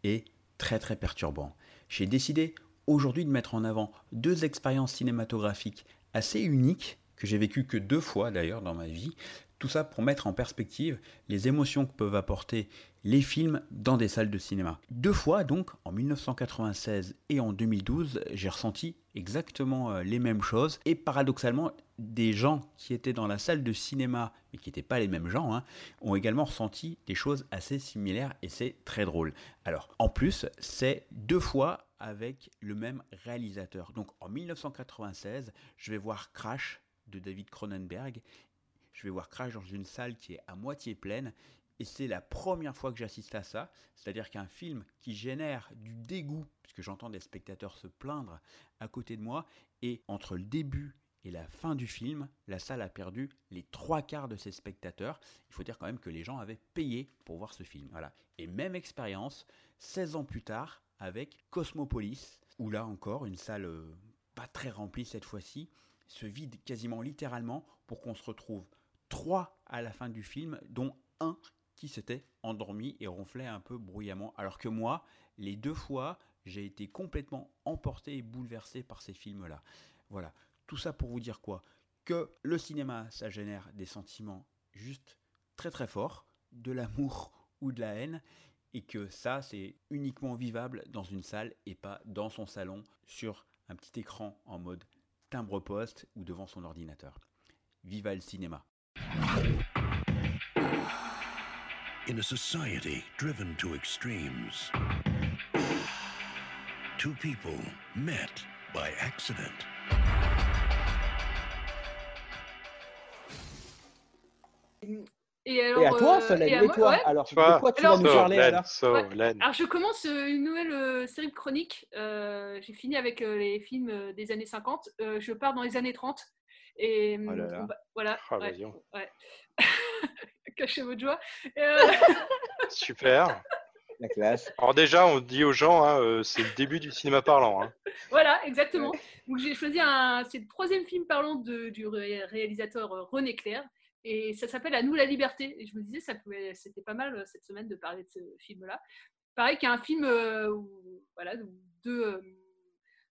et très très perturbant. J'ai décidé aujourd'hui de mettre en avant deux expériences cinématographiques assez uniques que j'ai vécues que deux fois d'ailleurs dans ma vie. Tout ça pour mettre en perspective les émotions que peuvent apporter les films dans des salles de cinéma. Deux fois donc, en 1996 et en 2012, j'ai ressenti exactement euh, les mêmes choses et paradoxalement, des gens qui étaient dans la salle de cinéma, mais qui n'étaient pas les mêmes gens, hein, ont également ressenti des choses assez similaires et c'est très drôle. Alors, en plus, c'est deux fois avec le même réalisateur. Donc, en 1996, je vais voir Crash de David Cronenberg. Je vais voir Crash dans une salle qui est à moitié pleine. Et c'est la première fois que j'assiste à ça. C'est-à-dire qu'un film qui génère du dégoût, puisque j'entends des spectateurs se plaindre à côté de moi, et entre le début et la fin du film, la salle a perdu les trois quarts de ses spectateurs. Il faut dire quand même que les gens avaient payé pour voir ce film. Voilà. Et même expérience, 16 ans plus tard, avec Cosmopolis, où là encore, une salle euh, pas très remplie cette fois-ci, se vide quasiment littéralement pour qu'on se retrouve trois à la fin du film, dont un qui s'était endormi et ronflait un peu bruyamment. Alors que moi, les deux fois, j'ai été complètement emporté et bouleversé par ces films-là. Voilà. Tout ça pour vous dire quoi? Que le cinéma, ça génère des sentiments juste très très forts, de l'amour ou de la haine, et que ça, c'est uniquement vivable dans une salle et pas dans son salon sur un petit écran en mode timbre-poste ou devant son ordinateur. Viva le cinéma In a society driven to extremes, two people met by accident. Et, alors, Et à toi, euh, Solène, et à et toi ouais. Alors, Toi, de quoi tu Alors, vas nous So, parler Len, alors so, Ouais. Alors je commence euh, une nouvelle euh, série de chroniques. Euh, J'ai fini avec les films des années 50. Euh, je pars dans les années 30. Et Oh là là. on va- voilà. Ah, ouais, vas-y, on- ouais. Cachez votre joie. Et, euh, Super. La classe. Alors déjà, on dit aux gens, hein, euh, c'est le début du cinéma parlant. hein. voilà, exactement. Donc j'ai choisi un. C'est le troisième film parlant de- du ré- réalisateur euh, René Clair. Et ça s'appelle À nous la liberté. Et je me disais, ça pouvait, c'était pas mal cette semaine de parler de ce film-là. Pareil qu'il y a un film euh, où, voilà, où deux, euh,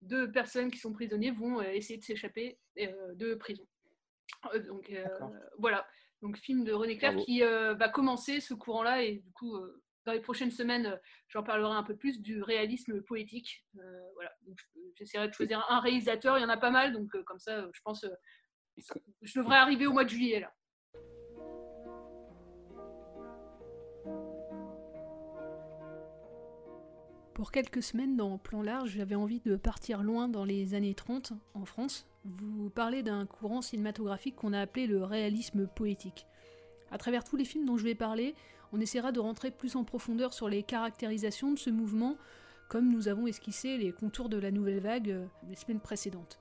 deux personnes qui sont prisonniers vont euh, essayer de s'échapper euh, de prison. Euh, donc voilà, donc film de René Clair qui va commencer ce courant-là et du coup dans les prochaines semaines j'en parlerai un peu plus du réalisme poétique. Euh, voilà, j'essaierai de choisir un réalisateur, il y en a pas mal donc euh, comme ça je pense euh, je devrais arriver au mois de juillet là. Pour quelques semaines dans Plan Large, j'avais envie de partir loin dans les années 30 en France. Vous parlez d'un courant cinématographique qu'on a appelé le réalisme poétique. À travers tous les films dont je vais parler, on essaiera de rentrer plus en profondeur sur les caractérisations de ce mouvement, comme nous avons esquissé les contours de la nouvelle vague euh, les semaines précédentes.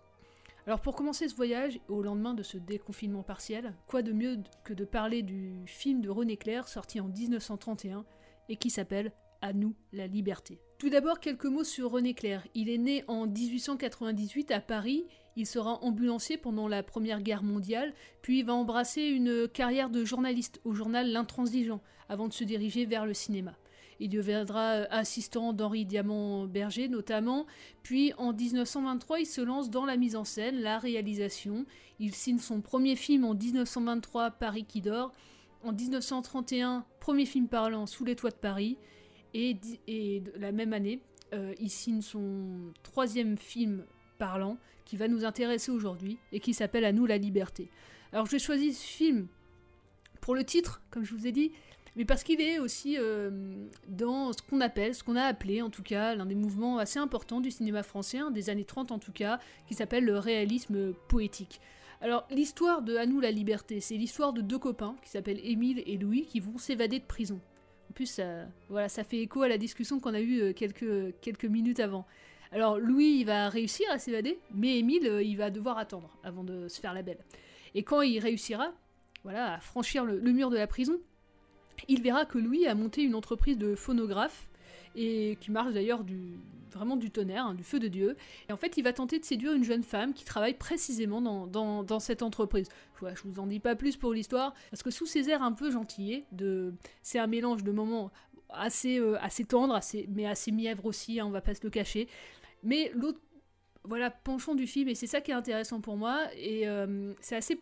Alors pour commencer ce voyage, au lendemain de ce déconfinement partiel, quoi de mieux que de parler du film de René Clair sorti en 1931 et qui s'appelle À nous la liberté? Tout d'abord quelques mots sur René Clair. Il est né en 1898 à Paris, il sera ambulancier pendant la Première Guerre mondiale, puis il va embrasser une carrière de journaliste au journal L'Intransigeant avant de se diriger vers le cinéma. Il deviendra euh, assistant d'Henri Diamant-Berger notamment. Puis en 1923, il se lance dans la mise en scène, la réalisation. Il signe son premier film en 1923, Paris qui dort. En 1931, premier film parlant, Sous les toits de Paris. Et, la même année, euh, il signe son troisième film parlant qui va nous intéresser aujourd'hui et qui s'appelle À nous la liberté. Alors j'ai choisi ce film pour le titre, comme je vous ai dit, mais parce qu'il est aussi euh, dans ce qu'on appelle, ce qu'on a appelé en tout cas, l'un des mouvements assez importants du cinéma français, hein, des années 30 en tout cas, qui s'appelle le réalisme poétique. Alors l'histoire de À nous la liberté, c'est l'histoire de deux copains qui s'appellent Émile et Louis qui vont s'évader de prison. Plus, ça, voilà, ça fait écho à la discussion qu'on a eue euh, quelques, quelques minutes avant. Alors Louis, il va réussir à s'évader, mais Émile, euh, il va devoir attendre avant de se faire la belle. Et quand il réussira, voilà, à franchir le mur de la prison, il verra que Louis a monté une entreprise de phonographe et qui marche d'ailleurs du vraiment du tonnerre, hein, du feu de Dieu. Et en fait, il va tenter de séduire une jeune femme qui travaille précisément dans, cette entreprise. Je, vous en dis pas plus pour l'histoire, parce que sous ces airs un peu gentillés, de, c'est un mélange de moments assez, euh, assez tendres, mais assez mièvre aussi, hein, on va pas se le cacher. Mais l'autre voilà, penchant du film, et c'est ça qui est intéressant pour moi, et euh, c'est assez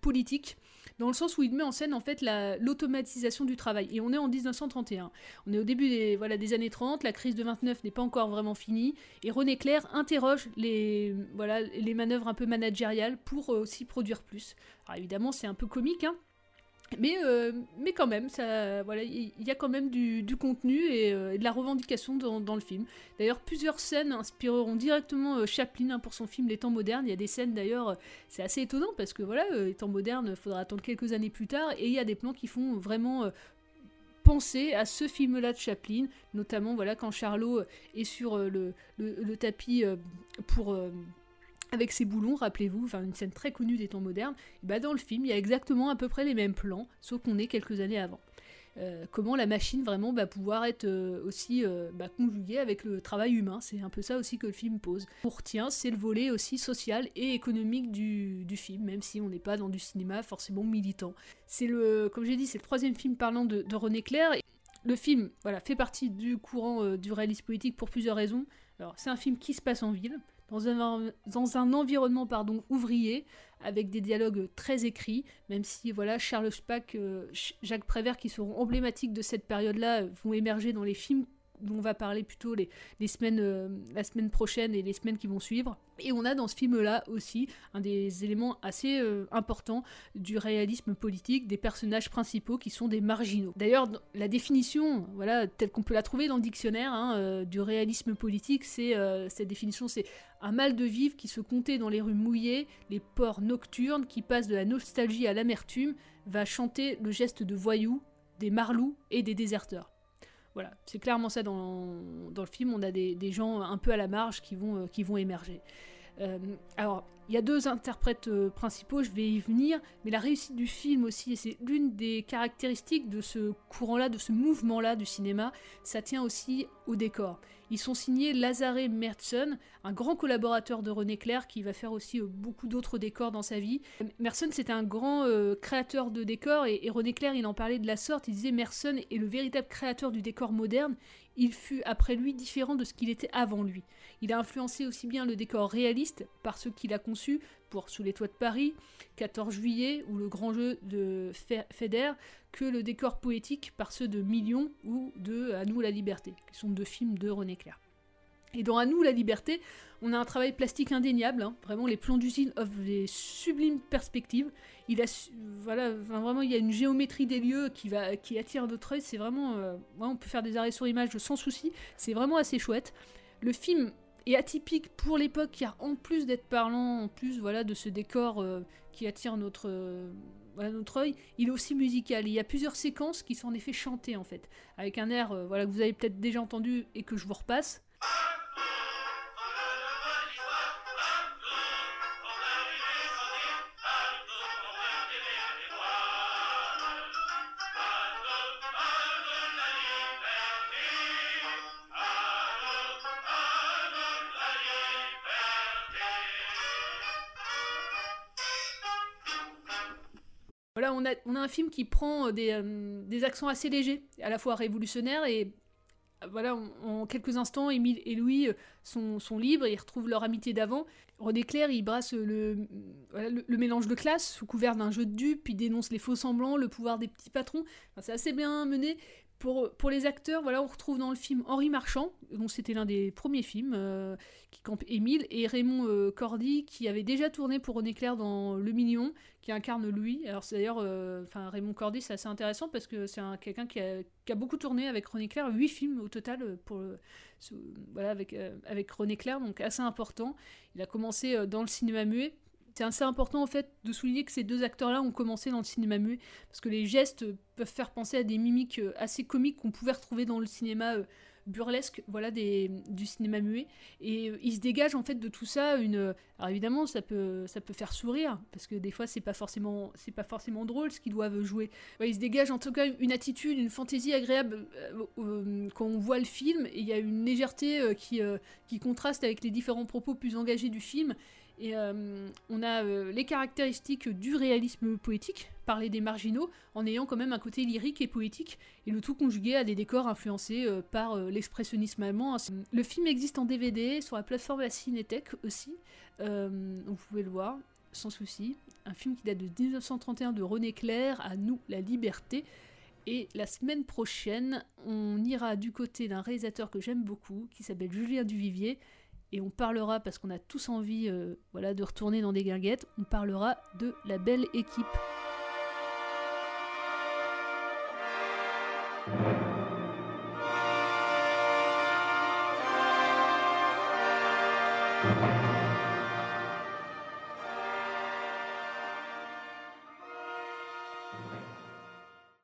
politique dans le sens où il met en scène en fait l'automatisation du travail. Et on est en 1931. On est au début des, voilà, des années 30, la crise de 29 n'est pas encore vraiment finie, et René Clair interroge les, manœuvres un peu managériales pour euh, aussi produire plus. Alors évidemment, c'est un peu comique, hein, mais, euh, mais quand même, voilà, il y, a quand même du, contenu euh, et, de la revendication dans, le film. D'ailleurs, plusieurs scènes inspireront directement euh, Chaplin hein, pour son film Les temps modernes. Il y a des scènes d'ailleurs, c'est assez étonnant parce que voilà, Les temps modernes, faudra attendre quelques années plus tard et il y a des plans qui font vraiment penser à ce film-là de Chaplin, notamment voilà quand Charlot est sur le tapis pour avec ses boulons, rappelez-vous, enfin une scène très connue des temps modernes, bah dans le film il y a exactement à peu près les mêmes plans, sauf qu'on est quelques années avant. Euh, comment la machine vraiment va pouvoir être euh, aussi euh, bah, conjuguée avec le travail humain, c'est un peu ça aussi que le film pose. On retient, c'est le volet aussi social et économique du, film, même si on n'est pas dans du cinéma forcément militant. C'est le, comme j'ai dit, c'est le troisième film parlant de, de René Clair. Le film, voilà, fait partie du courant du réalisme politique pour plusieurs raisons. Alors, c'est un film qui se passe en ville, dans un, environnement pardon, ouvrier, avec des dialogues très écrits, même si voilà Charles Spack, euh, Jacques Prévert, qui seront emblématiques de cette période-là, vont émerger dans les films dont on va parler plutôt les, semaines, euh, la semaine prochaine et les semaines qui vont suivre. Et on a dans ce film-là aussi un des éléments assez euh, importants du réalisme politique, des personnages principaux qui sont des marginaux. D'ailleurs, la définition, voilà, telle qu'on peut la trouver dans le dictionnaire hein, euh, du réalisme politique, c'est cette définition, c'est un mal de vivre qui se comptait dans les rues mouillées, les ports nocturnes, qui passe de la nostalgie à l'amertume, va chanter le geste de voyous, des marlous et des déserteurs. Voilà, c'est clairement ça dans, le film. On a des, gens un peu à la marge qui vont, euh, émerger. Euh, alors, il y a deux interprètes euh, principaux, je vais y venir, mais la réussite du film aussi, c'est l'une des caractéristiques de ce courant-là, de ce mouvement-là du cinéma, ça tient aussi au décor. Ils sont signés Lazare Mertson, un grand collaborateur de René Clair qui va faire aussi euh, beaucoup d'autres décors dans sa vie. Merson, c'était un grand euh, créateur de décors et, René Clair, il en parlait de la sorte. Il disait Merson est le véritable créateur du décor moderne. Il fut après lui différent de ce qu'il était avant lui. Il a influencé aussi bien le décor réaliste par ceux qu'il a conçus pour Sous les toits de Paris, 14 juillet ou le grand jeu de Feder que le décor poétique par ceux de Million ou de À nous la liberté, qui sont deux films de René Clair. Et dans À nous la liberté, on a un travail plastique indéniable, hein. vraiment les plans d'usine offrent des sublimes perspectives. Il a, voilà, vraiment il y a une géométrie des lieux qui, va, qui attire notre œil, c'est vraiment, euh, on peut faire des arrêts sur image sans souci, c'est vraiment assez chouette. Le film est atypique pour l'époque, car en plus d'être parlant, en plus voilà de ce décor euh, qui attire notre, euh, notre œil, il est aussi musical. Il y a plusieurs séquences qui sont en effet chantées en fait, avec un air voilà, que vous avez peut-être déjà entendu et que je vous repasse. Un film qui prend euh, des, euh, des accents assez légers, à la fois révolutionnaires et voilà, en, quelques instants, Émile et Louis euh, sont, libres, ils retrouvent leur amitié d'avant. René Clair, il brasse le, mélange de classe sous couvert d'un jeu de dupes, puis dénonce les faux semblants, le pouvoir des petits patrons. C'est assez bien mené. Pour, les acteurs, voilà, on retrouve dans le film Henri Marchand, dont c'était l'un des premiers films, euh, qui campe Émile, et Raymond euh, Cordy, qui avait déjà tourné pour René Clair dans Le Mignon, qui incarne Louis. Alors c'est d'ailleurs, euh, enfin Raymond Cordy, c'est assez intéressant parce que c'est un- quelqu'un qui a, qui a beaucoup tourné avec René Clair, huit films au total pour voilà avec avec René Clair, donc assez important. Il a commencé dans le cinéma muet. C'est assez important en fait de souligner que ces deux acteurs-là ont commencé dans le cinéma muet parce que les gestes peuvent faire penser à des mimiques euh, assez comiques qu'on pouvait retrouver dans le cinéma euh, burlesque, voilà, des, du cinéma muet. Et euh, il se dégage en fait de tout ça une. Alors évidemment, ça peut, ça peut faire sourire parce que des fois c'est pas forcément, c'est pas forcément drôle ce qu'ils doivent jouer. Ouais, il se dégage en tout cas une attitude, une fantaisie agréable quand on voit le film. Et il y a une légèreté qui, qui contraste avec les différents propos plus engagés du film. Et euh, on a euh, les caractéristiques du réalisme poétique, parler des marginaux, en ayant quand même un côté lyrique et poétique, et le tout conjugué à des décors influencés euh, par l'expressionnisme allemand. Le film existe en DVD sur la plateforme La Cinétech aussi, vous pouvez le voir sans souci. Un film qui date de 1931 de René Clair, À nous la liberté. Et la semaine prochaine, on ira du côté d'un réalisateur que j'aime beaucoup, qui s'appelle Julien Duvivier, et on parlera, parce qu'on a tous envie euh, voilà, de retourner dans des guinguettes, on parlera de la belle équipe.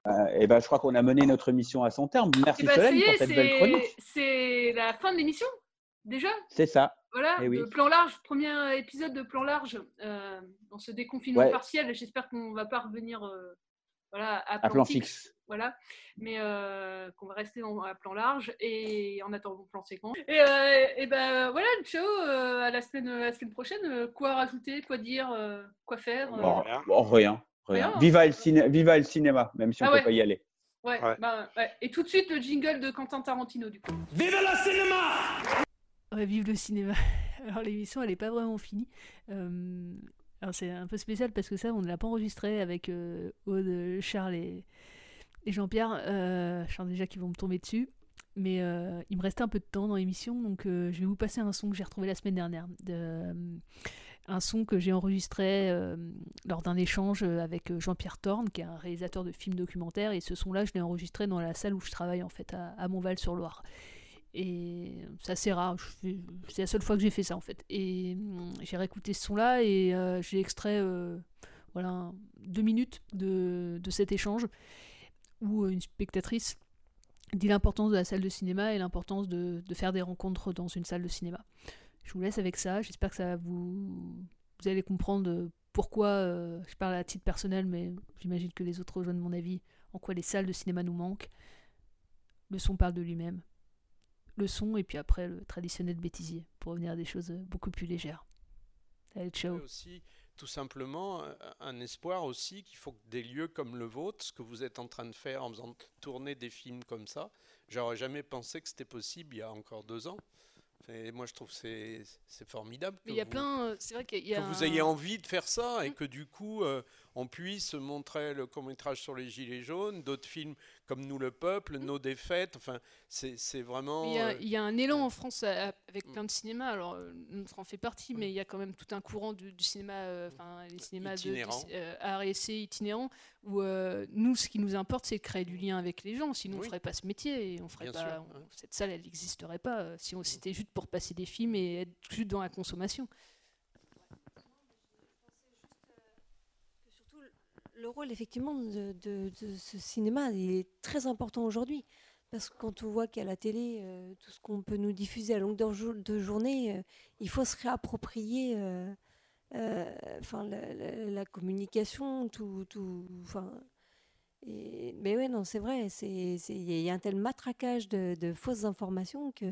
Euh, et ben, je crois qu'on a mené notre mission à son terme. Merci Eh ben, Solène pour cette belle chronique. c'est la fin de l'émission, déjà? C'est ça. Voilà, Eh oui. de plan large, premier épisode de plan large euh, dans ce déconfinement Ouais. partiel. J'espère qu'on va pas revenir euh, voilà, à, À plan fixe. Voilà, mais euh, qu'on va rester dans, à plan large et en attendant plan séquence. Et, euh, et ben voilà, ciao, euh, à la semaine, à la semaine prochaine. Euh, Quoi rajouter, quoi dire, euh, quoi faire euh, Bon, bon, rien, rien. Rien. Viva, le ciné- viva le cinéma, même si on Ah peut ouais. pas y aller. Ouais, bah, ouais. Et tout de suite le jingle de Quentin Tarantino du coup. Vive le cinéma Ouais, vive le cinéma. Alors l'émission, elle est pas vraiment finie. Euh, alors c'est un peu spécial parce que ça, on ne l'a pas enregistré avec euh, Aude, Charles et, Jean-Pierre. Euh, je sens déjà qu'ils vont me tomber dessus. Mais euh, il me restait un peu de temps dans l'émission, donc je vais vous passer un son que j'ai retrouvé la semaine dernière. De, un son que j'ai enregistré lors d'un échange avec Jean-Pierre Thorne, qui est un réalisateur de films documentaires. Et ce son-là, je l'ai enregistré dans la salle où je travaille, en fait, à, à Montval-sur-Loire. Et c'est assez rare, c'est la seule fois que j'ai fait ça en fait. Et hum, j'ai réécouté ce son-là et euh, j'ai extrait euh, voilà, deux minutes de, de cet échange où euh, une spectatrice dit l'importance de la salle de cinéma et l'importance de, de faire des rencontres dans une salle de cinéma. Je vous laisse avec ça, j'espère que ça vous, vous allez comprendre pourquoi je parle à titre personnel, mais j'imagine que les autres rejoignent mon avis, en quoi les salles de cinéma nous manquent. Le son parle de lui-même le son et puis après le traditionnel bêtisier pour revenir à des choses euh, beaucoup plus légères. Allez, ciao. aussi tout simplement euh, un espoir aussi qu'il faut que des lieux comme le vôtre, ce que vous êtes en train de faire en faisant tourner des films comme ça, j'aurais jamais pensé que c'était possible il y a encore deux ans. Et moi je trouve que c'est c'est formidable. Mais il y a vous- plein, euh, c'est vrai qu'il y a que vous ayez envie de faire ça et que du coup euh, on puisse montrer le court métrage sur les gilets jaunes, d'autres films comme Nous le peuple, Nos défaites, enfin c'est vraiment. Mais Il y, a, euh, il y a un élan en France avec plein de cinémas, alors euh, notre en fait partie, mais il y a quand même tout un courant du, du cinéma, euh, enfin les cinémas de, Itinérant. euh, art et essai itinérants, où euh, nous ce qui nous importe c'est de créer du lien avec les gens, sinon on Oui. ferait pas ce métier et on ferait Bien pas, sûr, on- cette salle elle n'existerait pas euh, si on c'était juste pour passer des films et être juste dans la consommation. Le rôle, effectivement, de, de- de ce cinéma, il est très important aujourd'hui. Parce que quand on voit qu'à la télé, euh, tout ce qu'on peut nous diffuser à longueur de journée, euh, il faut se réapproprier euh, enfin, la, la- la communication, tout. tout et- mais ouais, non, c'est vrai, il y a un tel matraquage de, de fausses informations que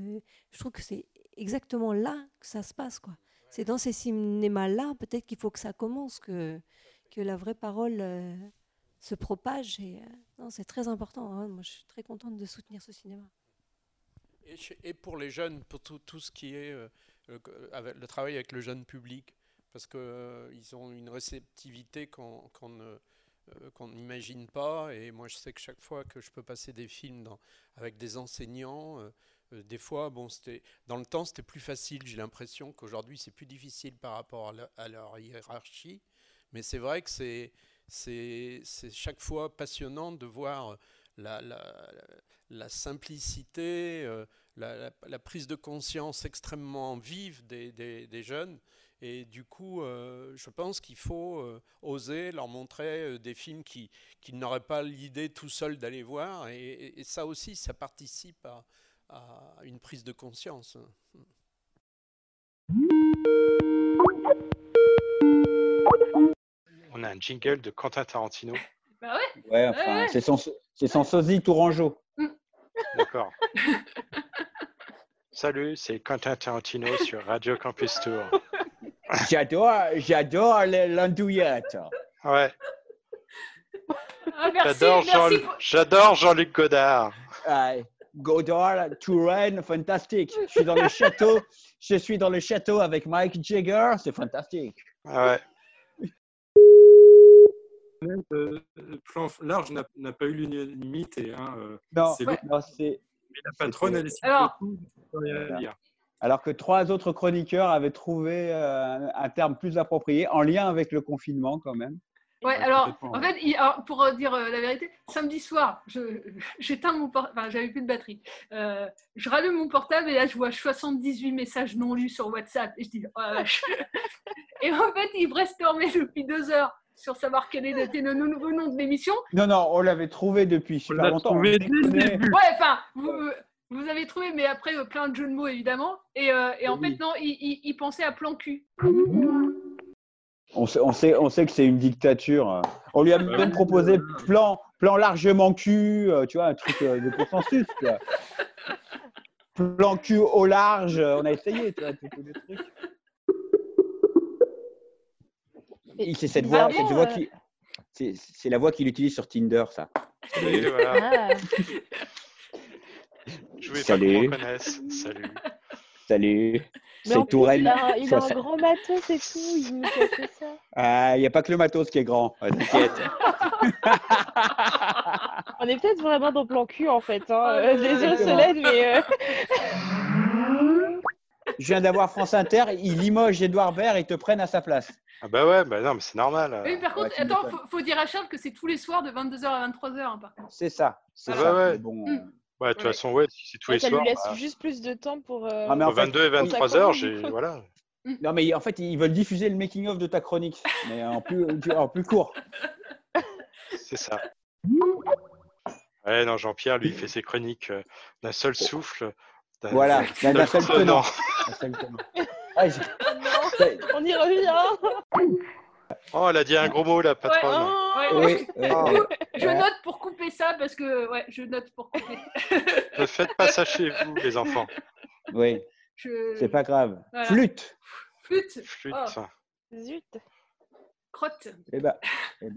je trouve que c'est exactement là que ça se passe. quoi. C'est dans ces cinémas-là, peut-être qu'il faut que ça commence, que, que la vraie parole euh, se propage. Et, euh, c'est très important. Moi, je suis très contente de soutenir ce cinéma. Et, pour les jeunes, pour tout, ce qui est euh, le, travail avec le jeune public, parce qu'ils ont une réceptivité qu'on qu'on ne- qu'on n'imagine pas. Et moi, je sais que chaque fois que je peux passer des films avec des enseignants, des fois, bon, dans le temps, c'était plus facile. J'ai l'impression qu'aujourd'hui, c'est plus difficile par rapport à leur hiérarchie. Mais c'est vrai que c'est c'est chaque fois passionnant de voir la, la, la simplicité, euh, la, prise de conscience extrêmement vive des, des- des jeunes. Et du coup, euh, je pense qu'il faut euh, oser leur montrer des films qui- qu'ils n'auraient pas l'idée tout seuls d'aller voir. Et ça aussi, ça participe à, à une prise de conscience. On a un jingle de Quentin Tarantino. Bah ouais. Ouais, enfin, ouais. c'est son, c'est son sosie tourangeau. D'accord. Salut, c'est Quentin Tarantino sur Radio Campus Tour. J'adore, j'adore les- l'andouillette. Ouais. Ah, J'adore Jean- Jean-Luc Godard. Ouais. Godard, Touraine, fantastique. Je suis dans le château. Je suis dans le château avec Mike Jagger. C'est fantastique. Ouais. Euh, le plan large n'a pas eu l'unanimité. Hein. euh, Non, c'est ouais. la patronne, elle est Alors- beaucoup, rien. Alors que trois autres chroniqueurs avaient trouvé euh, un terme plus approprié, en lien avec le confinement quand même. Ouais, alors, en fait, il- alors, pour euh, dire euh, la vérité, samedi soir, j'éteins mon portable, enfin, j'avais plus de batterie. Euh, je rallume mon portable et là, je vois 78 messages non lus sur WhatsApp. Et je dis, oh la vache. Et en fait, ils brainstormaient depuis deux heures sur savoir quel était le nouveau nom de l'émission. Non, non, on l'avait trouvé depuis super l'a longtemps. trouvé On dès le déconnait. début. Ouais, enfin, vous, vous avez trouvé, mais après, euh, plein de jeux de mots, évidemment. Et, euh, et en Oui. fait, non, ils, ils- ils pensaient à plan cul. On sait, on sait, on sait que c'est une dictature. On lui a même proposé plan, plan largement cul, euh, tu vois, un truc de consensus. quoi. Plan cul au large, on a essayé, tu vois, tout- tous les trucs. C'est cette voix, Vraiment, cette voix euh, qui, c'est c'est la voix qu'il utilise sur Tinder, ça. Et voilà. Ah. Je voulais pas Salut. Salut. Salut. C'est Touraine. il a, un- il a Ça- un grand matos et tout, il nous a fait ça. Ah, il n'y a pas que le matos qui est grand. T'inquiète. On est peut-être vraiment dans plan cul en fait. Hein. Oh, Euh, Désolé. Solène, mais. euh, Je viens d'avoir France Inter, il limoge Edouard Baird et ils te prennent à sa place. Ah bah ouais, bah non, mais c'est normal. Oui, par contre, Ouais, attends, faut, faut dire à Charles que c'est tous les soirs de 22h à 23h, hein, par contre. C'est ça. C'est Ah ça. bah ouais. mais bon, Mm. Ouais, de toute façon, ouais, si c'est tous les ça soirs. lui laisse bah, juste plus de temps pour. euh, Ah, mais en entre fait, 22 et oui. 23 heures, j'ai. Voilà. Non, mais en fait, ils veulent diffuser le making-of de ta chronique, mais en plus, en plus court. C'est ça. Ouais, non, Jean-Pierre, lui, il fait ses chroniques euh, d'un seul souffle. Voilà, d'un seul tenant. Ah, on y revient. Oh, elle a dit un gros mot, la patronne. Ouais, Oui, ouais, oui, du oui. coup, je note pour couper ça parce que ouais, je note pour couper. Ne faites pas ça chez vous, les enfants. Oui, Je- c'est pas grave. Voilà. Flûte. Flûte. Flûte. Oh, Zut. crotte. Eh ben, eh ben.